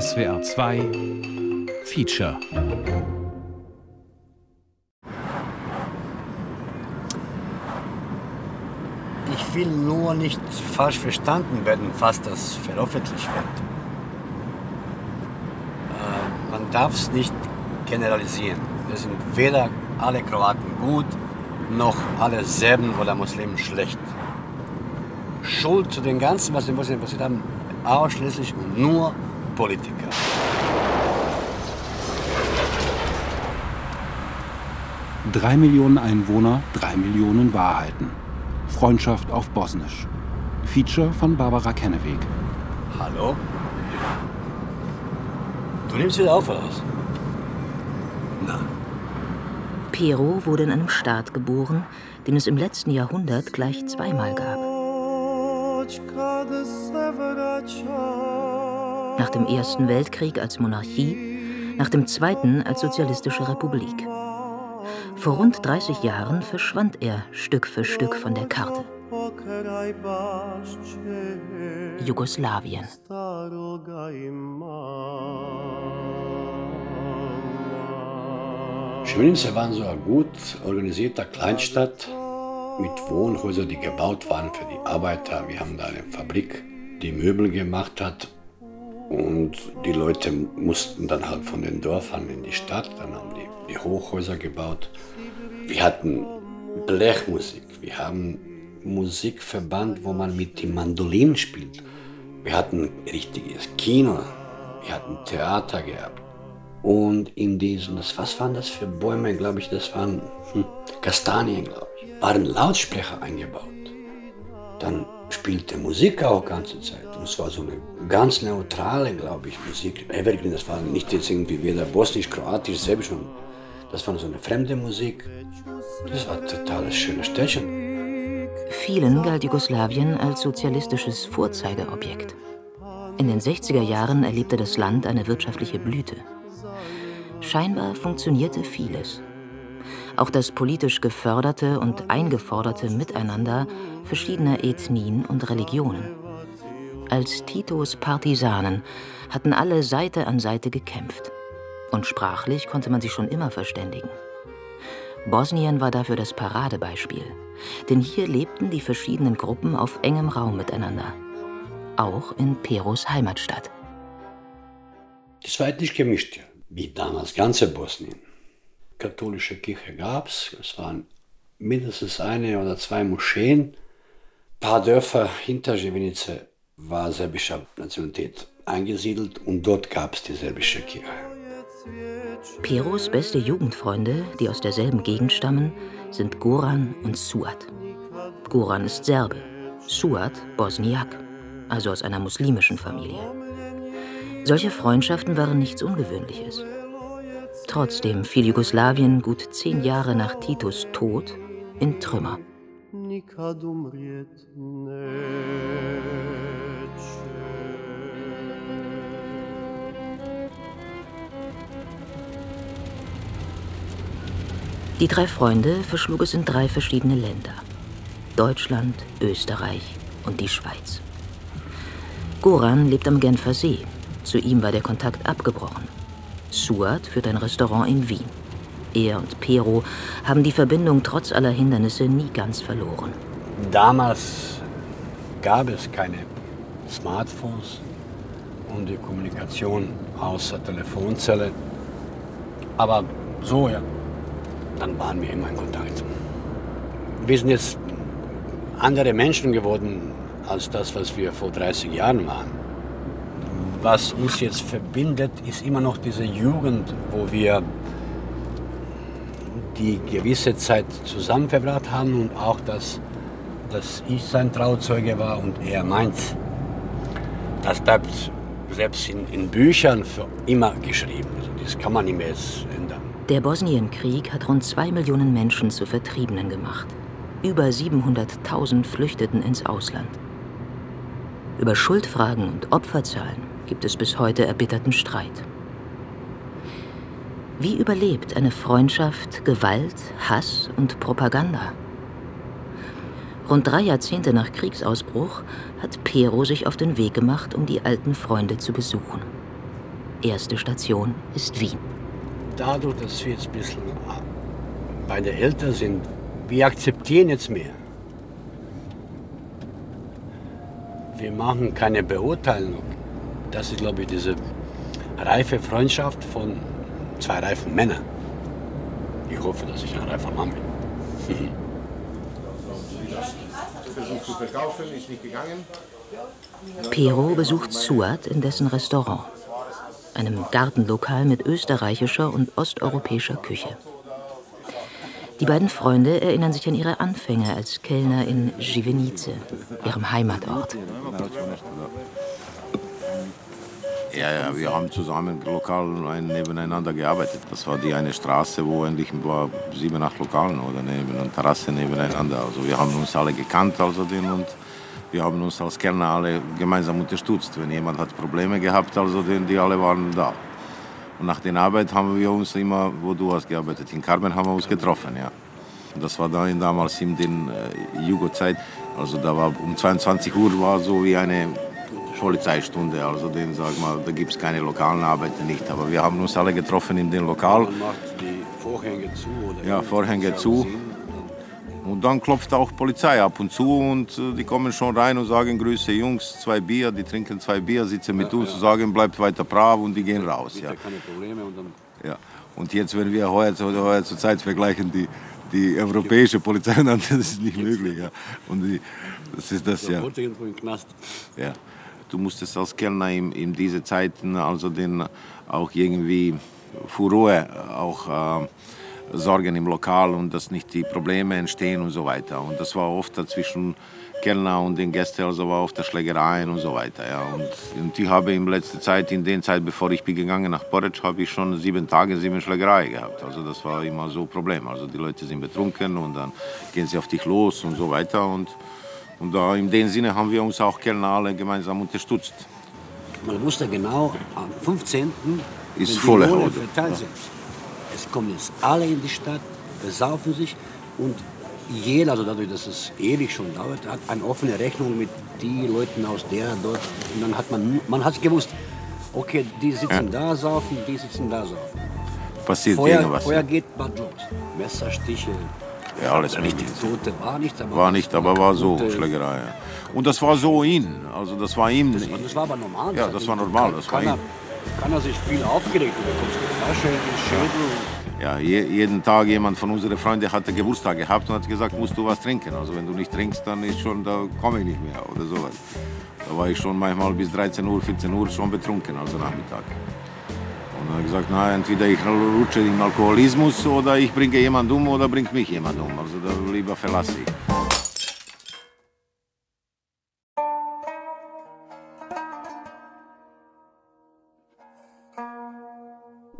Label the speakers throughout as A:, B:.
A: SWR 2 Feature
B: Ich will nur nicht falsch verstanden werden, falls das veröffentlicht wird. Äh, man darf es nicht generalisieren. Es sind weder alle Kroaten gut, noch alle Serben oder Muslimen schlecht. Schuld zu dem Ganzen, was in Bosnien passiert haben, ausschließlich und nur Politiker.
A: Drei Millionen Einwohner, drei Millionen Wahrheiten. Freundschaft auf Bosnisch. Feature von Barbara Kenneweg.
B: Hallo? Du nimmst wieder auf, oder was? Na,
C: Pero wurde in einem Staat geboren, den es im letzten Jahrhundert gleich zweimal gab. Nach dem Ersten Weltkrieg als Monarchie, nach dem Zweiten als Sozialistische Republik. Vor rund 30 Jahren verschwand er Stück für Stück von der Karte. Jugoslawien.
B: Schwenince war so eine gut organisierte Kleinstadt mit Wohnhäusern, die gebaut waren für die Arbeiter. Wir haben da eine Fabrik, die Möbel gemacht hat. Und die Leute mussten dann halt von den Dörfern in die Stadt, dann haben die, die Hochhäuser gebaut. Wir hatten Blechmusik, wir haben Musikverband, wo man mit dem Mandolin spielt. Wir hatten richtiges Kino, wir hatten Theater gehabt. Und in diesen, was waren das für Bäume, glaube ich, das waren hm, Kastanien, glaube ich, waren Lautsprecher eingebaut. Dann spielte Musik auch ganze Zeit. Und es war so eine ganz neutrale, glaube ich, Musik. Evergreen, das war nicht jetzt irgendwie weder bosnisch, kroatisch, serbisch, das war so eine fremde Musik. Das war ein totales schönes Städtchen.
C: Vielen galt Jugoslawien als sozialistisches Vorzeigeobjekt. In den 60er Jahren erlebte das Land eine wirtschaftliche Blüte. Scheinbar funktionierte vieles. Auch das politisch geförderte und eingeforderte Miteinander verschiedener Ethnien und Religionen. Als Titos Partisanen hatten alle Seite an Seite gekämpft. Und sprachlich konnte man sich schon immer verständigen. Bosnien war dafür das Paradebeispiel, denn hier lebten die verschiedenen Gruppen auf engem Raum miteinander. Auch in Peros Heimatstadt.
B: Das war nicht gemischt, wie damals, ganze Bosnien. Katholische Kirche gab es, es waren mindestens eine oder zwei Moscheen. Ein paar Dörfer hinter Živinice war serbischer Nationalität eingesiedelt und dort gab es die serbische Kirche.
C: Peros beste Jugendfreunde, die aus derselben Gegend stammen, sind Goran und Suat. Goran ist Serbe, Suat Bosniak, also aus einer muslimischen Familie. Solche Freundschaften waren nichts Ungewöhnliches. Trotzdem fiel Jugoslawien gut zehn Jahre nach Titos Tod in Trümmer. Die drei Freunde verschlug es in drei verschiedene Länder. Deutschland, Österreich und die Schweiz. Goran lebt am Genfer See. Zu ihm war der Kontakt abgebrochen. Suat führt ein Restaurant in Wien. Er und Pero haben die Verbindung trotz aller Hindernisse nie ganz verloren.
B: Damals gab es keine Smartphones und die Kommunikation außer Telefonzelle. Aber so, ja, dann waren wir immer in Kontakt. Wir sind jetzt andere Menschen geworden als das, was wir vor 30 Jahren waren. Was uns jetzt verbindet, ist immer noch diese Jugend, wo wir die gewisse Zeit zusammen verbracht haben und auch, dass, dass ich sein Trauzeuge war und er meins. Das bleibt selbst in, in Büchern für immer geschrieben. Also das kann man nicht mehr ändern.
C: Der Bosnienkrieg hat rund zwei Millionen Menschen zu Vertriebenen gemacht. Über 700.000 flüchteten ins Ausland. Über Schuldfragen und Opferzahlen gibt es bis heute erbitterten Streit. Wie überlebt eine Freundschaft Gewalt, Hass und Propaganda? Rund drei Jahrzehnte nach Kriegsausbruch hat Pero sich auf den Weg gemacht, um die alten Freunde zu besuchen. Erste Station ist Wien.
B: Dadurch, dass wir jetzt ein bisschen beide älter sind, wir akzeptieren jetzt mehr. Wir machen keine Beurteilung. Das ist, glaube ich, diese reife Freundschaft von zwei reifen Männern. Ich hoffe, dass ich ein reifer Mann bin.
C: Gegangen. Pero besucht Suat in dessen Restaurant, einem Gartenlokal mit österreichischer und osteuropäischer Küche. Die beiden Freunde erinnern sich an ihre Anfänge als Kellner in Givenice, ihrem Heimatort.
D: Ja, ja, wir haben zusammen lokal nebeneinander gearbeitet. Das war die eine Straße, wo endlich war sieben, acht Lokalen oder neben einer Terrasse nebeneinander. Also wir haben uns alle gekannt den und wir haben uns als Kellner alle gemeinsam unterstützt. Wenn jemand hat Probleme gehabt, also den, die alle waren da. Und nach der Arbeit haben wir uns immer, wo du hast gearbeitet, in Carmen haben wir uns getroffen, ja. Das war dann damals in der äh, Jugo-Zeit. Also da war um 22 Uhr war so wie eine Polizeistunde. Also den, sag mal, da gibt es keine lokalen Arbeiter nicht. Aber wir haben uns alle getroffen in dem Lokal.
B: Man macht die Vorhänge zu. Oder
D: ja, Vorhänge zu. Und dann klopft auch Polizei ab und zu und äh, die kommen schon rein und sagen, Grüße Jungs, zwei Bier, die trinken zwei Bier, sitzen mit ja, uns ja. und sagen, bleibt weiter brav und die gehen raus. Ja.
B: Keine Probleme und dann
D: ja. Und jetzt, wenn wir heute, heute zur Zeit vergleichen, die, die europäische Polizei, dann das ist nicht möglich. Ja. Und die, das ist das ja. Ja du musstest als Kellner in, in diese Zeiten also den auch irgendwie für Ruhe auch äh, sorgen im Lokal und dass nicht die Probleme entstehen und so weiter. Und das war oft zwischen Kellner und den Gästen, also war oft der Schlägereien und so weiter. Ja. Und, und ich habe in letzter Zeit, in der Zeit, bevor ich bin gegangen nach Porridge, habe ich schon sieben Tage, sieben Schlägereien gehabt. Also das war immer so ein Problem. Also die Leute sind betrunken und dann gehen sie auf dich los und so weiter. Und und in dem Sinne haben wir uns auch Kellner alle gemeinsam unterstützt.
B: Man wusste genau, am 15.
D: ist volle
B: Horde. verteilt sind. Es kommen jetzt alle in die Stadt, besaufen sich und jeder, also dadurch, dass es ewig schon dauert, hat eine offene Rechnung mit den Leuten aus der dort. Und dann hat man, man hat gewusst, okay, die sitzen ja. da saufen, die sitzen da saufen.
D: Passiert
B: Feuer,
D: was.
B: Feuer geht bald los. Messerstiche,
D: ja, alles mögliche.
B: Tote war nicht, aber
D: war nicht, aber war so Schlägerei. Ja. Und das war so ihn, also das war ihm.
B: Das, das war aber normal.
D: Ja, das war normal. Das
B: kann,
D: war
B: er, kann er sich viel aufgeregt, du bekommst eine Flasche in den Schädel.
D: Ja, je, jeden Tag jemand von unseren Freunden hatte Geburtstag gehabt und hat gesagt, musst du was trinken. Also wenn du nicht trinkst, dann ist schon, da komme ich nicht mehr oder sowas. Da war ich schon manchmal bis 13 Uhr, 14 Uhr schon betrunken, also Nachmittag. Und habe ich gesagt, na, entweder ich rutsche in Alkoholismus oder ich bringe jemanden um oder bringt mich jemand um. Also da lieber verlasse ich.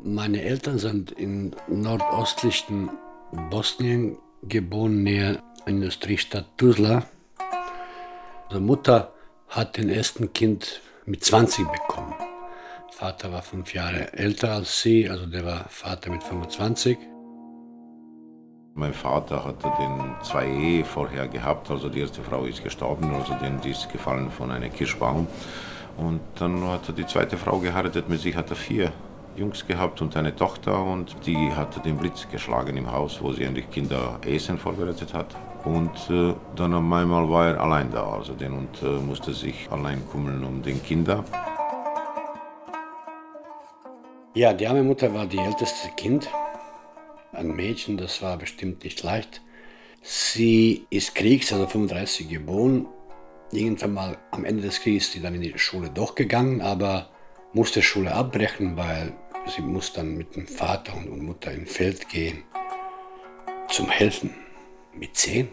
B: Meine Eltern sind in nordostlichen Bosnien geboren, näher Industriestadt Tuzla. Also Mutter hat den ersten Kind mit 20 bekommen. Vater war fünf Jahre älter als sie, also der war Vater mit 25.
D: Mein Vater hatte den zwei Ehe vorher gehabt, also die erste Frau ist gestorben, also den ist gefallen von einem Kirschbaum. Und dann hat er die zweite Frau geheiratet, mit sich hat er vier Jungs gehabt und eine Tochter und die hatte den Blitz geschlagen im Haus, wo sie endlich Kinder Essen vorbereitet hat. Und äh, dann einmal war er allein da, also den und äh, musste sich allein kümmern um den Kinder.
B: Ja, die arme Mutter war die älteste Kind. Ein Mädchen, das war bestimmt nicht leicht. Sie ist Kriegs, also 35 geboren. Irgendwann mal am Ende des Krieges ist sie dann in die Schule doch gegangen, aber musste Schule abbrechen, weil sie muss dann mit dem Vater und Mutter ins Feld gehen zum Helfen. Mit zehn.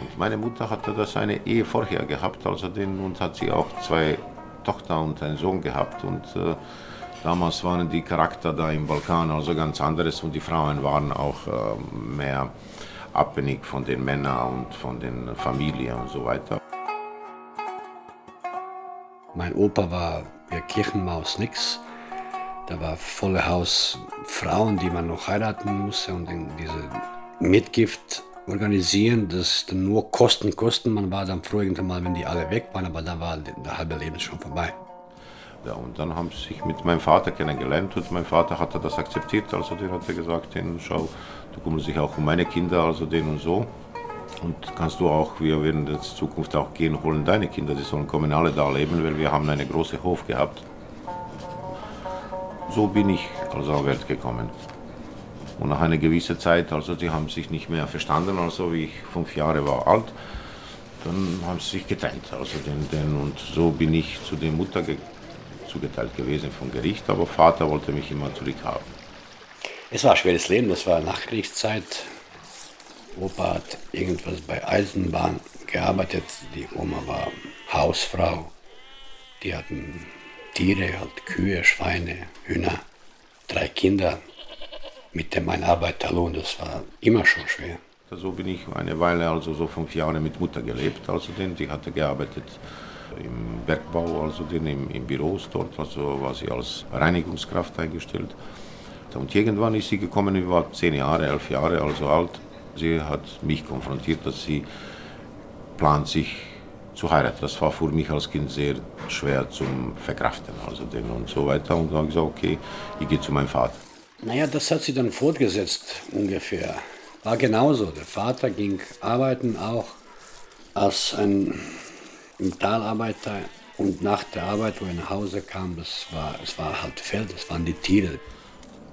D: Und meine Mutter hatte das eine Ehe vorher gehabt, also den und hat sie auch zwei Tochter und einen Sohn gehabt und äh, damals waren die Charakter da im Balkan also ganz anderes und die Frauen waren auch äh, mehr abhängig von den Männern und von den Familien und so weiter.
B: Mein Opa war ja Kirchenmaus nix. Da war volle Haus Frauen, die man noch heiraten musste und diese Mitgift organisieren, das dann nur Kosten kosten. Man war dann froh irgendwann mal, wenn die alle weg waren, aber dann war der halbe Leben schon vorbei.
D: Ja, und dann haben sie sich mit meinem Vater kennengelernt und mein Vater hatte das akzeptiert. Also den hat er gesagt, den, schau, du kümmerst dich auch um meine Kinder, also den und so. Und kannst du auch, wir werden in Zukunft auch gehen, holen deine Kinder, die sollen kommen alle da leben, weil wir haben einen großen Hof gehabt. So bin ich also auf Welt gekommen. Und nach einer gewissen Zeit, also die haben sich nicht mehr verstanden, also wie ich fünf Jahre war alt, dann haben sie sich getrennt. Also den, den, und so bin ich zu der Mutter ge zugeteilt gewesen vom Gericht, aber Vater wollte mich immer zurückhaben.
B: Es war ein schweres Leben, das war Nachkriegszeit. Opa hat irgendwas bei Eisenbahn gearbeitet, die Oma war Hausfrau. Die hatten Tiere, halt Kühe, Schweine, Hühner, drei Kinder. Mit dem ein Arbeiterlohn, das war immer schon schwer.
D: So bin ich eine Weile, also so fünf Jahre mit Mutter gelebt. Also den, die hatte gearbeitet im Bergbau, also den im, im Büros dort, also war sie als Reinigungskraft eingestellt. Und irgendwann ist sie gekommen, sie war zehn Jahre, elf Jahre, also alt. Sie hat mich konfrontiert, dass sie plant, sich zu heiraten. Das war für mich als Kind sehr schwer zum Verkraften, also den und so weiter. Und dann habe ich gesagt, okay, ich gehe zu meinem Vater.
B: Naja, das hat sie dann fortgesetzt ungefähr. War genauso. Der Vater ging arbeiten auch als ein Metalarbeiter und nach der Arbeit, wo er nach Hause kam, das war, es war halt Feld, es waren die Tiere.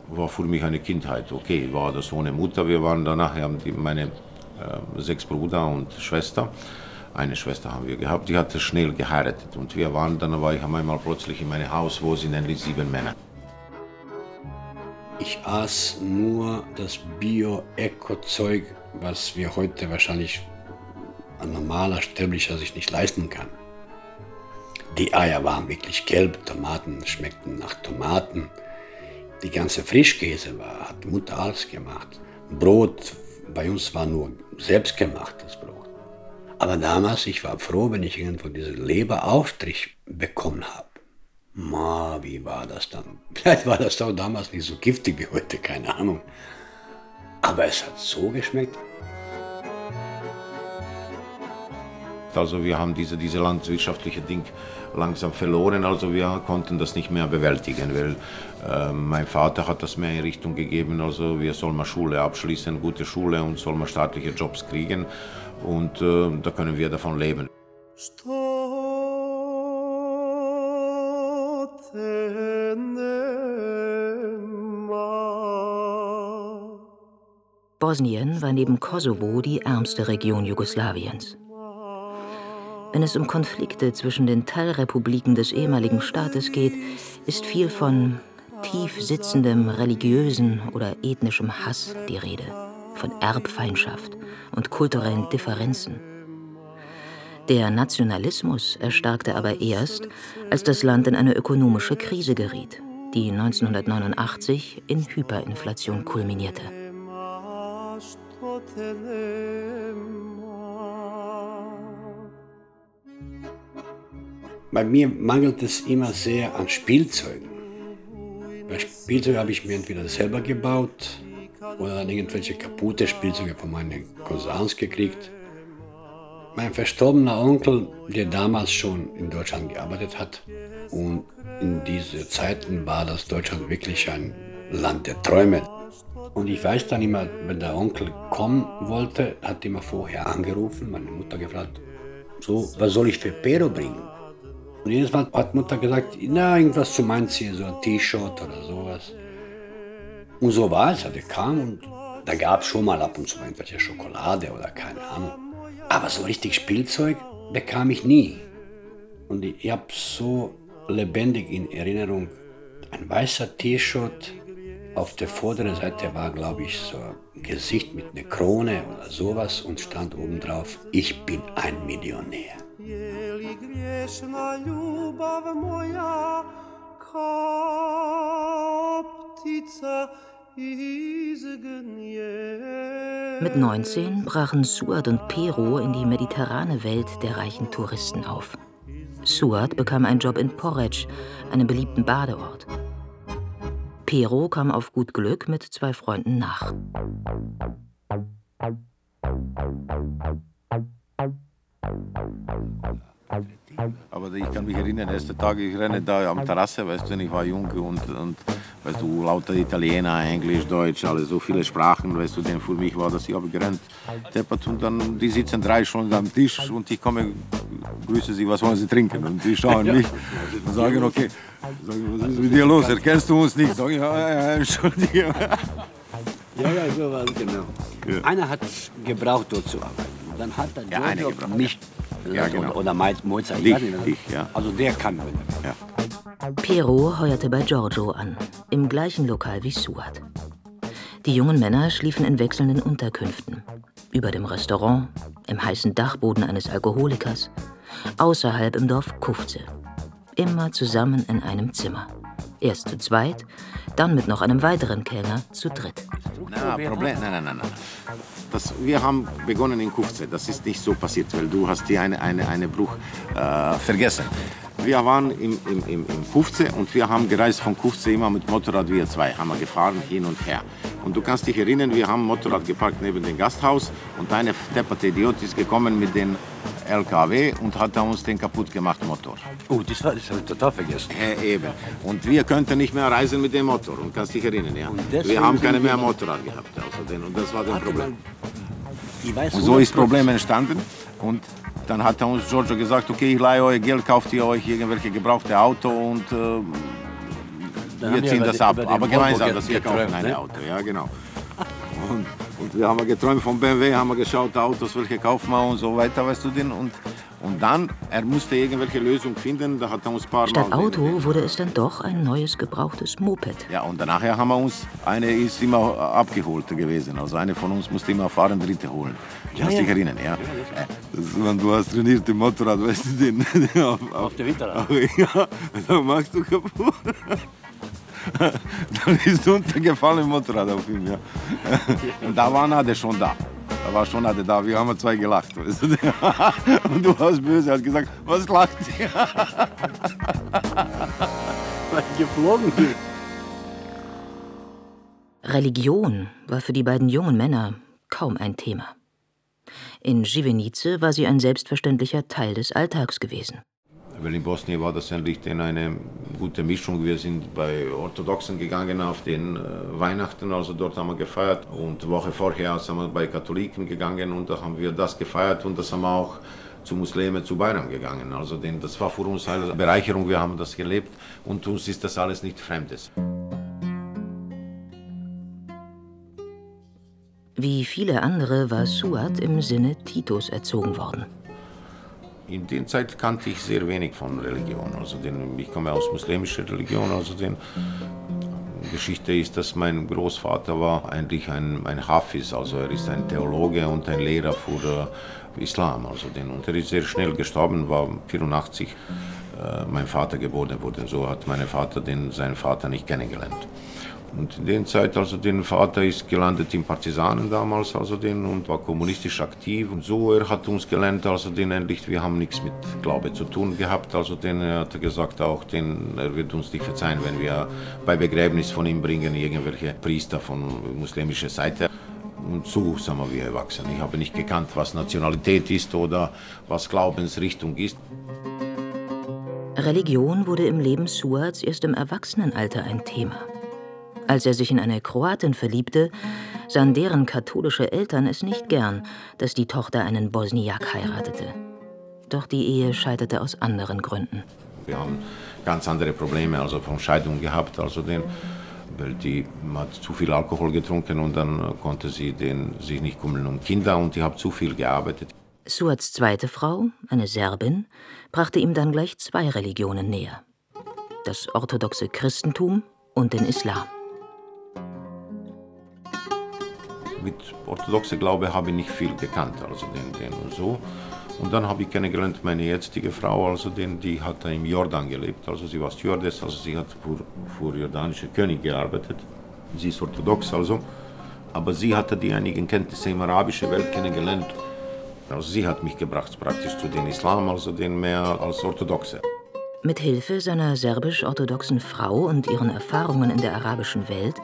D: War für mich eine Kindheit. Okay, war das ohne Mutter. Wir waren danach, haben die, meine äh, sechs Brüder und Schwester. Eine Schwester haben wir gehabt, die hatte schnell geheiratet. Und wir waren, dann war ich einmal plötzlich in meinem Haus, wo sind endlich sieben Männer.
B: Ich aß nur das Bio-Eco-Zeug, was wir heute wahrscheinlich ein normaler Sterblicher sich nicht leisten kann. Die Eier waren wirklich gelb, Tomaten schmeckten nach Tomaten. Die ganze Frischkäse war, hat Mutter alles gemacht. Brot, bei uns war nur selbstgemachtes Brot. Aber damals, ich war froh, wenn ich irgendwo diesen Leberaufstrich bekommen habe. Ma, wie war das dann? Vielleicht war das auch damals nicht so giftig wie heute, keine Ahnung. Aber es hat so geschmeckt.
D: Also wir haben diese, diese landwirtschaftliche Ding langsam verloren, also wir konnten das nicht mehr bewältigen, weil äh, mein Vater hat das mehr in Richtung gegeben, also wir sollen mal Schule abschließen, gute Schule und sollen mal staatliche Jobs kriegen und äh, da können wir davon leben.
C: Bosnien war neben Kosovo die ärmste Region Jugoslawiens. Wenn es um Konflikte zwischen den Teilrepubliken des ehemaligen Staates geht, ist viel von tief sitzendem religiösen oder ethnischem Hass die Rede, von Erbfeindschaft und kulturellen Differenzen. Der Nationalismus erstarkte aber erst, als das Land in eine ökonomische Krise geriet, die 1989 in Hyperinflation kulminierte.
B: Bei mir mangelt es immer sehr an Spielzeugen. Bei Spielzeugen habe ich mir entweder selber gebaut oder dann irgendwelche kaputte Spielzeuge von meinen Cousins gekriegt. Mein verstorbener Onkel, der damals schon in Deutschland gearbeitet hat, und in diesen Zeiten war das Deutschland wirklich ein Land der Träume. Und ich weiß dann immer, wenn der Onkel kommen wollte, hat immer vorher angerufen, meine Mutter gefragt, so, was soll ich für Pero bringen? Und jedes Mal hat Mutter gesagt, na, irgendwas zu Anziehen, so ein T-Shirt oder sowas. Und so war es, er kam und da gab es schon mal ab und zu irgendwelche Schokolade oder keine Ahnung. Aber so richtig Spielzeug bekam ich nie. Und ich habe so lebendig in Erinnerung ein weißer T-Shirt. Auf der vorderen Seite war, glaube ich, so ein Gesicht mit einer Krone oder sowas und stand oben drauf, ich bin ein Millionär.
C: Mit 19 brachen Suad und Pero in die mediterrane Welt der reichen Touristen auf. Suad bekam einen Job in Porridge, einem beliebten Badeort. Pero kam auf gut Glück mit zwei Freunden nach.
D: Aber ich kann mich erinnern, erste Tage, ich renne da am Terrasse, weißt du, ich war jung und, und weißt du, lauter Italiener, Englisch, Deutsch, alle so viele Sprachen, weißt du, denn für mich war das, ich habe gerannt, deppert und dann, die sitzen drei Stunden am Tisch und ich komme, grüße sie, was wollen sie trinken? Und die schauen mich und sagen, okay, sagen, was ist mit dir los, erkennst du uns nicht? Sag ich, ja, ja, entschuldige.
B: Ja, ja, so war es genau. Ja. Einer hat gebraucht, dort zu arbeiten. Und dann hat er ja, Giorgio mich ja, genau. oder, oder Mozart, ich, ich, ja. Also der kann. Ja.
C: Pero heuerte bei Giorgio an, im gleichen Lokal wie Suat. Die jungen Männer schliefen in wechselnden Unterkünften. Über dem Restaurant, im heißen Dachboden eines Alkoholikers, außerhalb im Dorf Kufze. Immer zusammen in einem Zimmer. Erst zu zweit, dann mit noch einem weiteren Kellner zu dritt.
D: Na, Problem, nein, nein, nein, nein. Das, wir haben begonnen in Kufze. Das ist nicht so passiert, weil du hast die eine, eine, eine Bruch äh, vergessen. Wir waren im, im, im, im Kufze und wir haben gereist von Kufze immer mit Motorrad wir zwei, haben wir gefahren hin und her. Und du kannst dich erinnern, wir haben Motorrad geparkt neben dem Gasthaus und eine depperte Idiot ist gekommen mit dem LKW und hat uns den kaputt gemacht Motor.
B: Oh, das, war, das habe ich total vergessen.
D: Äh, eben. Und wir könnten nicht mehr reisen mit dem Motor. Und kannst dich erinnern, ja. Wir haben keine mehr Motorrad gehabt. Also den, und das war das Problem. Weiß, und so ist das Problem entstanden. Und dann hat uns Giorgio gesagt, okay, ich leihe euch Geld, kauft ihr euch irgendwelche gebrauchte Auto und äh, wir ziehen das ab. Aber gemeinsam, dass wir kaufen ein ne? Auto. Ja, genau. Und, und wir haben geträumt von BMW, haben geschaut, Autos, welche kaufen wir und so weiter, weißt du denn. Und, und dann, er musste irgendwelche Lösung finden, da hat er uns ein paar
C: Statt Mal Auto wurde es dann doch ein neues gebrauchtes Moped.
D: Ja, und danach haben wir uns, eine ist immer abgeholt gewesen, also eine von uns musste immer fahren, dritte holen. Ich ja, ja. dich erinnern, ja. ja du hast trainiert im Motorrad, weißt du den?
B: auf, auf, auf der Winterrad.
D: Ja, dann machst du kaputt. dann ist untergefallen im Motorrad auf ihm, ja. Und da war Nade schon da. Da war schon Nade da. Wir haben zwei gelacht. Weißt du? Und du warst böse, hast gesagt, was lacht ihr?
B: geflogen.
C: Religion war für die beiden jungen Männer kaum ein Thema. In Givenice war sie ein selbstverständlicher Teil des Alltags gewesen.
D: Weil in Bosnien war das eigentlich eine gute Mischung. Wir sind bei Orthodoxen gegangen auf den äh, Weihnachten, also dort haben wir gefeiert. Und eine Woche vorher sind wir bei Katholiken gegangen und da haben wir das gefeiert und das haben wir auch zu Muslimen, zu Bayram gegangen. Also denn das war für uns eine Bereicherung, wir haben das gelebt und uns ist das alles nicht Fremdes.
C: Wie viele andere war Suat im Sinne Titos erzogen worden.
D: In der Zeit kannte ich sehr wenig von Religion. Also den, ich komme aus muslimischer Religion. Also den, Geschichte ist, dass mein Großvater war eigentlich ein, ein Hafiz, also er ist ein Theologe und ein Lehrer für äh, Islam. Also den, und er ist sehr schnell gestorben, war 84 äh, mein Vater geboren wurde. So hat mein Vater den, seinen Vater nicht kennengelernt. Und in der Zeit, also den Vater ist gelandet in Partisanen damals, also den, und war kommunistisch aktiv. Und so, er hat uns gelernt, also den endlich, wir haben nichts mit Glaube zu tun gehabt. Also den, er hat gesagt auch, den, er wird uns nicht verzeihen, wenn wir bei Begräbnis von ihm bringen, irgendwelche Priester von muslimischer Seite. Und so sind wir erwachsen. Ich habe nicht gekannt, was Nationalität ist oder was Glaubensrichtung ist.
C: Religion wurde im Leben Suards erst im Erwachsenenalter ein Thema. Als er sich in eine Kroatin verliebte, sahen deren katholische Eltern es nicht gern, dass die Tochter einen Bosniak heiratete. Doch die Ehe scheiterte aus anderen Gründen.
D: Wir haben ganz andere Probleme, also von Scheidung gehabt, also den, weil die hat zu viel Alkohol getrunken und dann konnte sie den, sich nicht kümmern um Kinder und die hat zu viel gearbeitet.
C: Suats zweite Frau, eine Serbin, brachte ihm dann gleich zwei Religionen näher. Das orthodoxe Christentum und den Islam.
D: Mit orthodoxem Glaube habe ich nicht viel gekannt, also den, den und so. Und dann habe ich kennengelernt meine jetzige Frau, also den, die hat im Jordan gelebt, also sie war Stewardess, also sie hat für, für jordanische König gearbeitet. Sie ist orthodox also, aber sie hatte die einigen Kenntnisse im arabischen Welt kennengelernt. Also sie hat mich gebracht praktisch zu den Islam, also den mehr als Orthodoxe.
C: Mit Hilfe seiner serbisch-orthodoxen Frau und ihren Erfahrungen in der arabischen Welt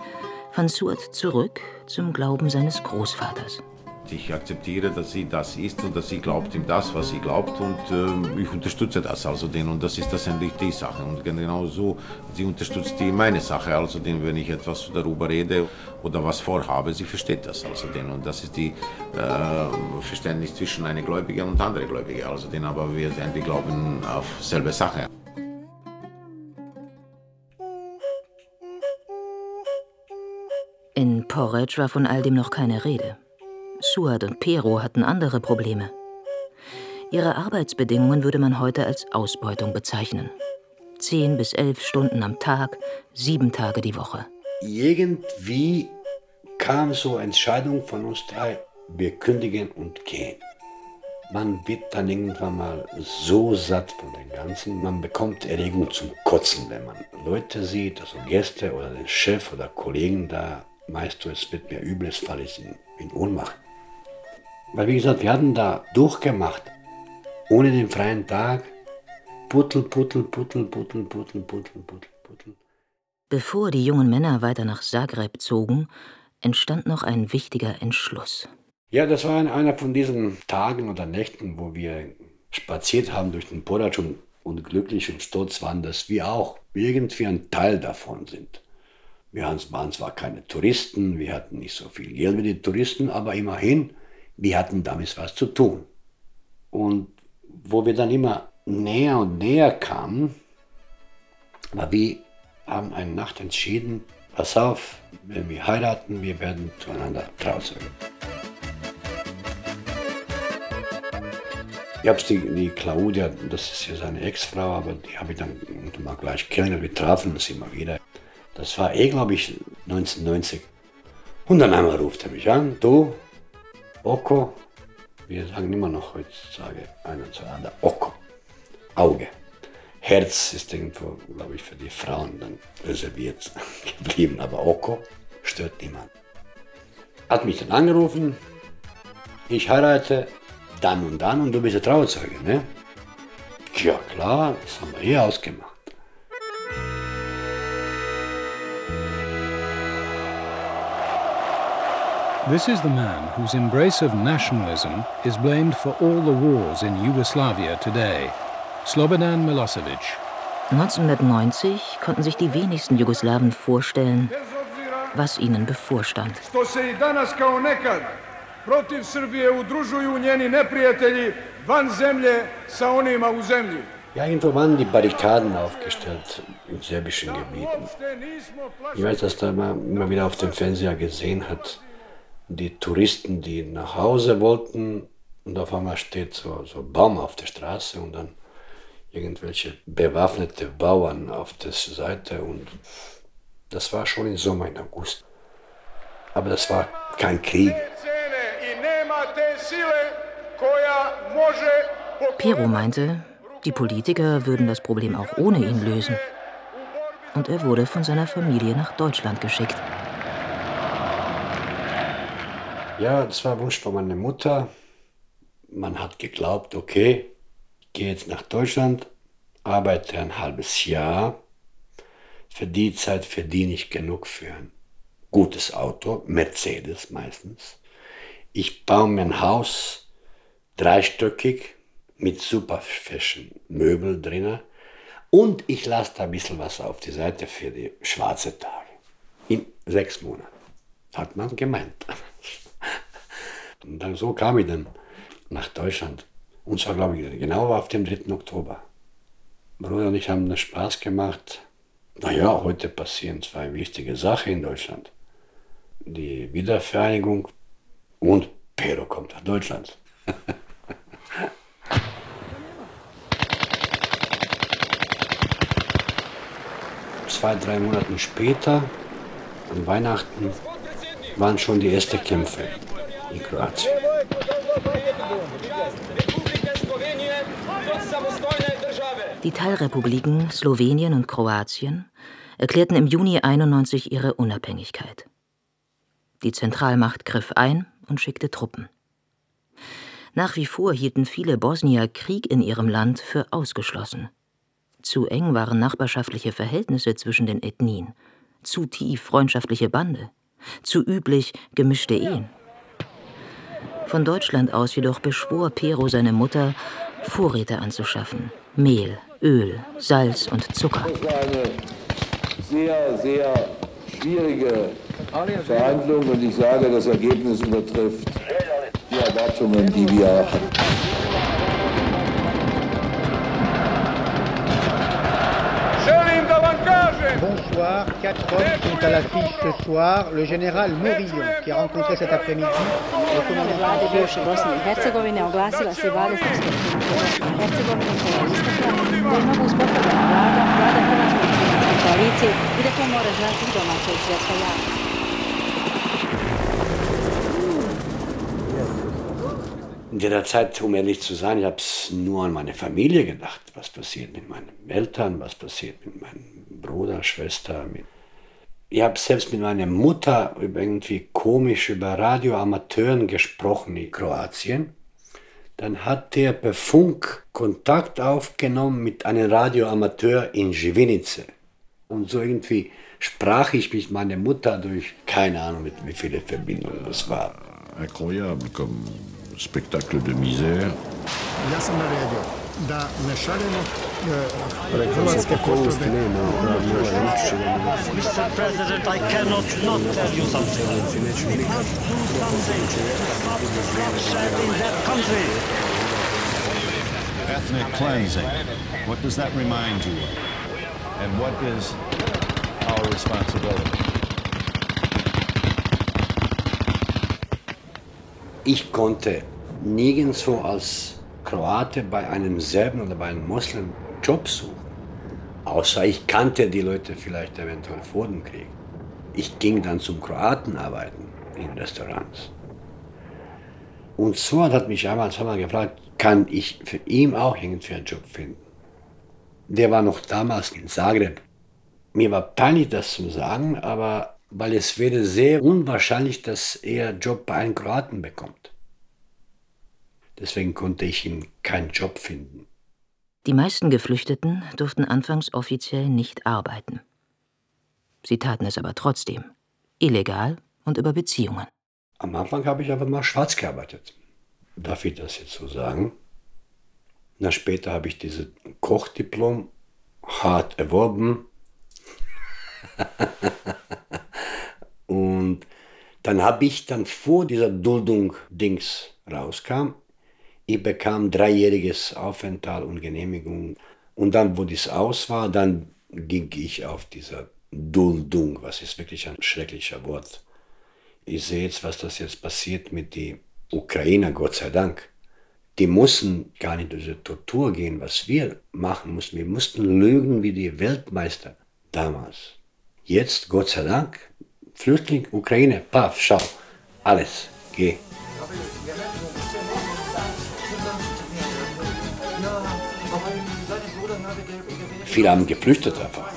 C: fand Suat zurück zum Glauben seines Großvaters.
D: Ich akzeptiere, dass sie das ist und dass sie glaubt in das, was sie glaubt und äh, ich unterstütze das also den und das ist letztendlich die Sache und genau so, sie unterstützt die meine Sache, also den, wenn ich etwas darüber rede oder was vorhabe, sie versteht das also den und das ist die äh, Verständnis zwischen einer Gläubigen und anderen Gläubigen, also den aber wir, wir glauben auf selbe Sache.
C: In Porridge war von all dem noch keine Rede. Suad und Pero hatten andere Probleme. Ihre Arbeitsbedingungen würde man heute als Ausbeutung bezeichnen. Zehn bis elf Stunden am Tag, sieben Tage die Woche.
B: Irgendwie kam so Entscheidung von uns drei, wir kündigen und gehen. Man wird dann irgendwann mal so satt von dem Ganzen, man bekommt Erregung zum Kotzen, wenn man Leute sieht, also Gäste oder den Chef oder Kollegen da Meinst du, es wird mir übel, es falle ich in, in Ohnmacht? Weil, wie gesagt, wir hatten da durchgemacht, ohne den freien Tag. Puttel, puttel, puttel, puttel, puttel, puttel, puttel, puttel.
C: Bevor die jungen Männer weiter nach Zagreb zogen, entstand noch ein wichtiger Entschluss.
B: Ja, das war in einer von diesen Tagen oder Nächten, wo wir spaziert haben durch den Podatsch und, und glücklich und stolz waren, dass wir auch irgendwie ein Teil davon sind. Wir waren zwar keine Touristen, wir hatten nicht so viel Geld wie die Touristen, aber immerhin, wir hatten damit was zu tun. Und wo wir dann immer näher und näher kamen, aber wir haben eine Nacht entschieden, pass auf, wenn wir heiraten, wir werden zueinander Trauzeugen. Ich habe die, die Claudia, das ist ja seine Ex-Frau, aber die habe ich dann mal gleich kennengelernt. Wir trafen uns immer wieder. Das war eh, glaube ich, 1990. Und dann einmal ruft er mich an, du, Oko, wir sagen immer noch heutzutage einer zueinander, Oko, Auge. Herz ist irgendwo, glaube ich, für die Frauen dann reserviert geblieben, aber Oko stört niemand. Hat mich dann angerufen, ich heirate dann und dann und du bist der Trauzeuge, ne? Ja klar, das haben wir eh ausgemacht.
E: This is the man whose embrace of nationalism is blamed for all the wars in Yugoslavia today. Slobodan Milosevic.
C: 1990 konnten sich die wenigsten Jugoslawen vorstellen, was ihnen bevorstand.
F: protiv Srbije udružuju njeni neprijatelji van zemlje sa onima u zemlji.
B: Ja, irgendwo waren die Barrikaden aufgestellt in serbischen Gebieten. Ich weiß, dass da immer, immer wieder auf dem Fernseher gesehen hat, die Touristen, die nach Hause wollten und auf einmal steht so, so ein Baum auf der Straße und dann irgendwelche bewaffnete Bauern auf der Seite und das war schon im Sommer, in August. Aber das war kein Krieg.
C: Pero meinte, die Politiker würden das Problem auch ohne ihn lösen. Und er wurde von seiner Familie nach Deutschland geschickt.
B: Ja, das war Wunsch von meiner Mutter. Man hat geglaubt, okay, gehe jetzt nach Deutschland, arbeite ein halbes Jahr. Für die Zeit verdiene ich genug für ein gutes Auto, Mercedes meistens. Ich baue mir ein Haus, dreistöckig, mit super frischen Möbel drinnen. Und ich lasse da ein bisschen was auf die Seite für die schwarze Tage. In sechs Monaten. Hat man gemeint. Und dann so kam ich dann nach Deutschland. Und zwar, glaube ich, genau auf dem 3. Oktober. Bruder und ich haben das Spaß gemacht. Naja, heute passieren zwei wichtige Sachen in Deutschland. Die Wiedervereinigung und Pero kommt nach Deutschland. Zwei, drei Monate später, an Weihnachten, waren schon die ersten Kämpfe in Kroatien.
C: Die Teilrepubliken Slowenien und Kroatien erklärten im Juni 91 ihre Unabhängigkeit. Die Zentralmacht griff ein und schickte Truppen. Nach wie vor hielten viele Bosnier Krieg in ihrem Land für ausgeschlossen. Zu eng waren nachbarschaftliche Verhältnisse zwischen den Ethnien, zu tief freundschaftliche Bande, zu üblich gemischte Ehen. Von Deutschland aus jedoch beschwor Pero seine Mutter, Vorräte anzuschaffen. Mehl, Öl, Salz und Zucker.
G: Das war eine sehr, sehr schwierige Verhandlung und ich sage, das Ergebnis übertrifft die Erwartungen, die wir hatten.
H: Bonsoir, quatre hommes sont à l'affiche ce soir. Le général Morillon, qui a rencontré cet après-midi le commandant
I: Vlade bivše Bosne i Hercegovine oglasila se 20. skupština Bosne i Hercegovine koja je istakla da je mnogo uspostavljena vlada, vlada Hrvatskoj koaliciji i da to mora znati i domaća i svjetska javnost.
B: In der Zeit, um ehrlich zu sein, ich habe nur an meine Familie gedacht. Was passiert mit meinen Eltern, was passiert mit meinem Bruder, Schwester. Ich habe selbst mit meiner Mutter irgendwie komisch über Radioamateuren gesprochen in Kroatien. Dann hat er per Funk Kontakt aufgenommen mit einem Radioamateur in Živinice. Und so irgendwie sprach ich mit meiner Mutter durch, keine Ahnung, mit wie viele Verbindungen das war.
J: Incroyable comme spectacle de misère.
K: Ja da ne šaljemo e, hrvatske postrojbe.
L: Mr. President, I cannot not tell you something. You must do something. Stop bloodshed in that country.
J: Ethnic cleansing. What does that remind you of? And what is our responsibility?
B: Ich konnte nirgendwo als Kroate bei einem Serben oder bei einem Moslem Job suchen. Außer ich kannte die Leute vielleicht eventuell vor dem Krieg. Ich ging dann zum Kroaten arbeiten in Restaurants. Und Suat hat mich einmal zweimal gefragt, kann ich für ihn auch irgendwie einen Job finden? Der war noch damals in Zagreb. Mir war peinlich, das zu sagen, aber weil es wäre sehr unwahrscheinlich, dass er Job bei einem Kroaten bekommt. Deswegen konnte ich ihm keinen Job finden.
C: Die meisten Geflüchteten durften anfangs offiziell nicht arbeiten. Sie taten es aber trotzdem, illegal und über Beziehungen.
B: Am Anfang habe ich einfach mal schwarz gearbeitet. Darf ich das jetzt so sagen? Na, später habe ich dieses Kochdiplom hart erworben. und dann habe ich dann vor dieser Duldung-Dings rauskam, ich bekam dreijähriges Aufenthalt und Genehmigung. Und dann, wo das aus war, dann ging ich auf diese Duldung, was ist wirklich ein schrecklicher Wort. Ich sehe jetzt, was das jetzt passiert mit den Ukrainer, Gott sei Dank. Die mussten gar nicht durch diese Tortur gehen, was wir machen mussten. Wir mussten lügen wie die Weltmeister damals. Jetzt, Gott sei Dank, Flüchtling, Ukraine, paff, schau, alles, geh. Viele haben geflüchtet einfach,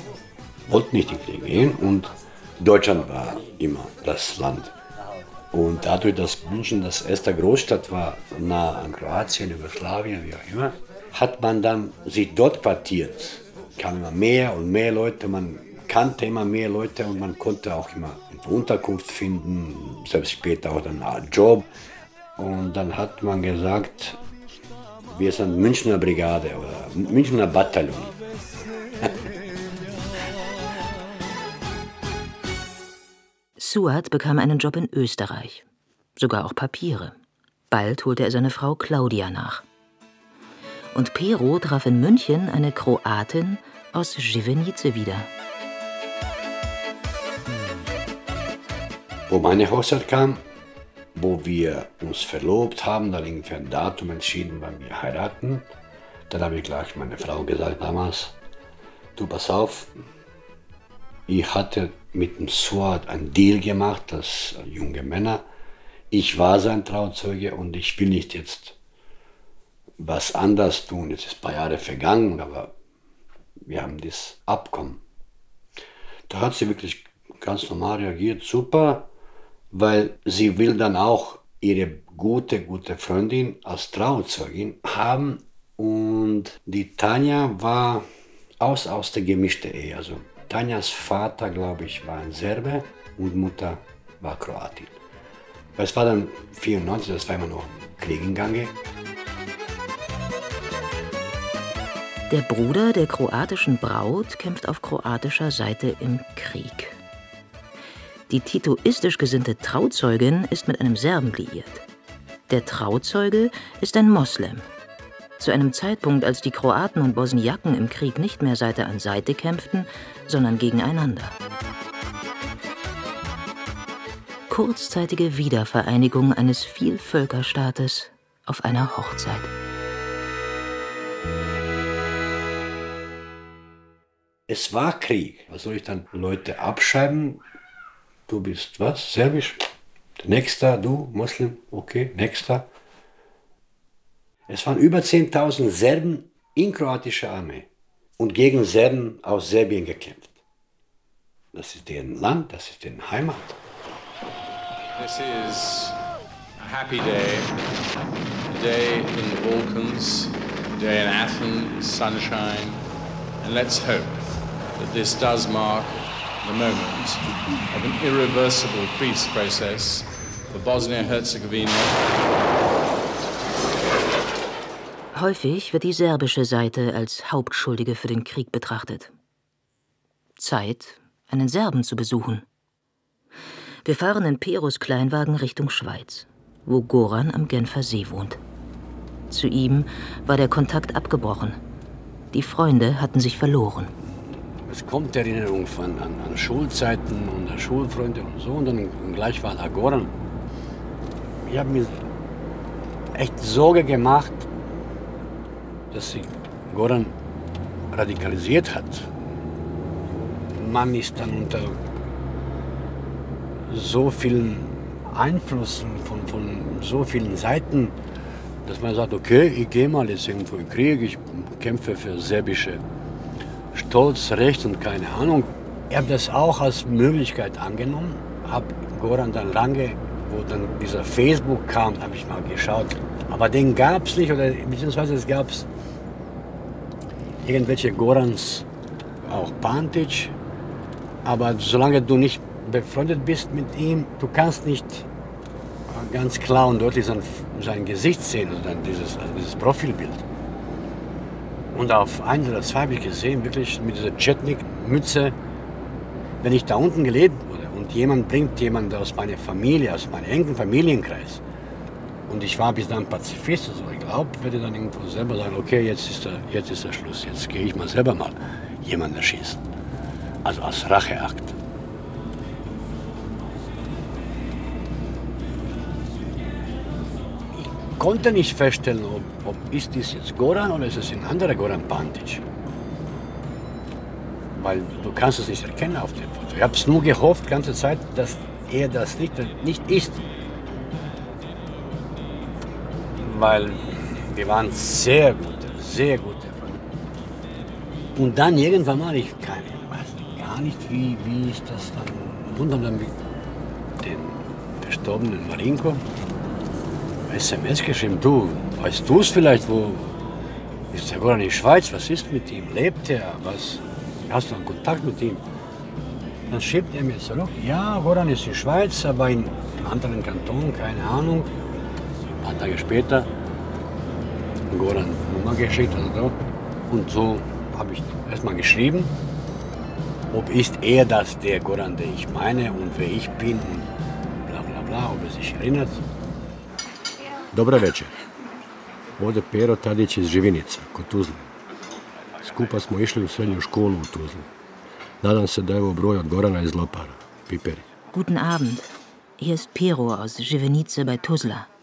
B: wollten nicht in den Krieg gehen und Deutschland war immer das Land. Und dadurch, dass München das erste Großstadt war, nah an Kroatien, Jugoslawien, wie auch immer, hat man dann sich dort quartiert. Kamen immer mehr und mehr Leute, man kannte immer mehr Leute und man konnte auch immer Unterkunft finden, selbst später auch einen Job. Und dann hat man gesagt, wir sind Münchner Brigade oder Münchner Bataillon.
C: Suat bekam einen Job in Österreich, sogar auch Papiere. Bald holte er seine Frau Claudia nach. Und Pero traf in München eine Kroatin aus Živenice wieder.
B: Wo meine Hochzeit kam, wo wir uns verlobt haben, dann irgendwie ein Datum entschieden, wann wir heiraten. Dann habe ich gleich meine Frau gesagt damals, du pass auf, ich hatte mit dem Suat einen Deal gemacht, als junge Männer. Ich war sein Trauzeuge und ich will nicht jetzt was anders tun. Jetzt ist ein paar Jahre vergangen, aber wir haben das Abkommen. Da hat sie wirklich ganz normal reagiert, super, weil sie will dann auch ihre gute, gute Freundin als Trauzeugin haben und die Tanja war aus, aus der gemischten Ehe, also Tanjas Vater, glaube ich, war ein Serbe und Mutter war Kroatin. Es war dann 94, das war immer noch Krieg in Gange.
C: Der Bruder der kroatischen Braut kämpft auf kroatischer Seite im Krieg. Die titoistisch gesinnte Trauzeugin ist mit einem Serben liiert. Der Trauzeuge ist ein Moslem. Zu einem Zeitpunkt, als die Kroaten und Bosniaken im Krieg nicht mehr Seite an Seite kämpften, sondern gegeneinander. Kurzzeitige Wiedervereinigung eines Vielvölkerstaates auf einer Hochzeit.
B: Es war Krieg. Was soll ich dann Leute abschreiben? Du bist was? Serbisch? Nächster, du, Muslim, okay, nächster. Es waren über 10.000 Serben in kroatischer Armee und gegen Serben aus Serbien gekämpft. Das ist deren Land, das ist deren Heimat.
M: This is a happy day, a day in the Balkans, a day in Athens, sunshine, and let's hope that this does mark the moment of an irreversible peace process for Bosnia-Herzegovina.
C: Häufig wird die serbische Seite als Hauptschuldige für den Krieg betrachtet. Zeit, einen Serben zu besuchen. Wir fahren in Perus Kleinwagen Richtung Schweiz, wo Goran am Genfer See wohnt. Zu ihm war der Kontakt abgebrochen. Die Freunde hatten sich verloren.
B: Es kommt Erinnerung von, an, an Schulzeiten und an Schulfreunde und so. Und dann gleich war da Goran. Ich habe mir echt Sorge gemacht, dass sich Goran radikalisiert hat. Man ist dann unter so vielen Einflüssen von, von so vielen Seiten, dass man sagt, okay, ich gehe mal jetzt irgendwo in Krieg, ich kämpfe für serbische Stolz, Recht und keine Ahnung. Ich habe das auch als Möglichkeit angenommen, habe Goran dann lange, wo dann dieser Facebook kam, habe ich mal geschaut. Aber den gab es nicht, oder beziehungsweise es gab irgendwelche Gorans, auch Pantic. Aber solange du nicht befreundet bist mit ihm, du kannst nicht ganz klar und deutlich sein, sein Gesicht sehen oder dieses, also dieses Profilbild. Und auf ein oder zwei habe ich gesehen, wirklich mit dieser Chetnik-Mütze, wenn ich da unten gelebt wurde und jemand bringt jemand aus meiner Familie, aus meinem engen Familienkreis, und ich war bis dann Pazifist, also ich glaube, werde dann irgendwo selber sagen, okay, jetzt ist der, jetzt ist der Schluss, jetzt gehe ich mal selber mal jemanden erschießen. Also als Racheakt. Ich konnte nicht feststellen, ob, ob ist dies jetzt Goran oder ist es ein anderer Goran Pantic. Weil du kannst es nicht erkennen auf dem Foto. Ich habe es nur gehofft, ganze Zeit, dass er das nicht, nicht ist. Weil wir waren sehr gute, sehr gute Freunde. Und dann irgendwann mal, ich kann, weiß gar nicht, wie, wie ich das dann, und dann mit dem verstorbenen Marinko SMS geschrieben, du, weißt du es vielleicht, wo ist der Goran in die Schweiz, was ist mit ihm, lebt er, was, hast du einen Kontakt mit ihm? Dann schreibt er mir zurück, ja, Goran ist in die Schweiz, aber in anderen Kanton, keine Ahnung. Ein paar Tage später Goran Nummer geschickt also und so habe ich erstmal geschrieben, ob ist er das der Goran, den ich meine und wer ich bin und bla bla bla, ob er sich erinnert. Dobar večer. Ovdje Pero Tadić iz Živinica, kod Tuzle. Skupa smo išli u srednju školu u Tuzli. Nadam se da je ovo broj od Gorana iz Lopara. Piperi.
C: Guten Abend. Hier ist Pero aus Živenice bei Tuzla.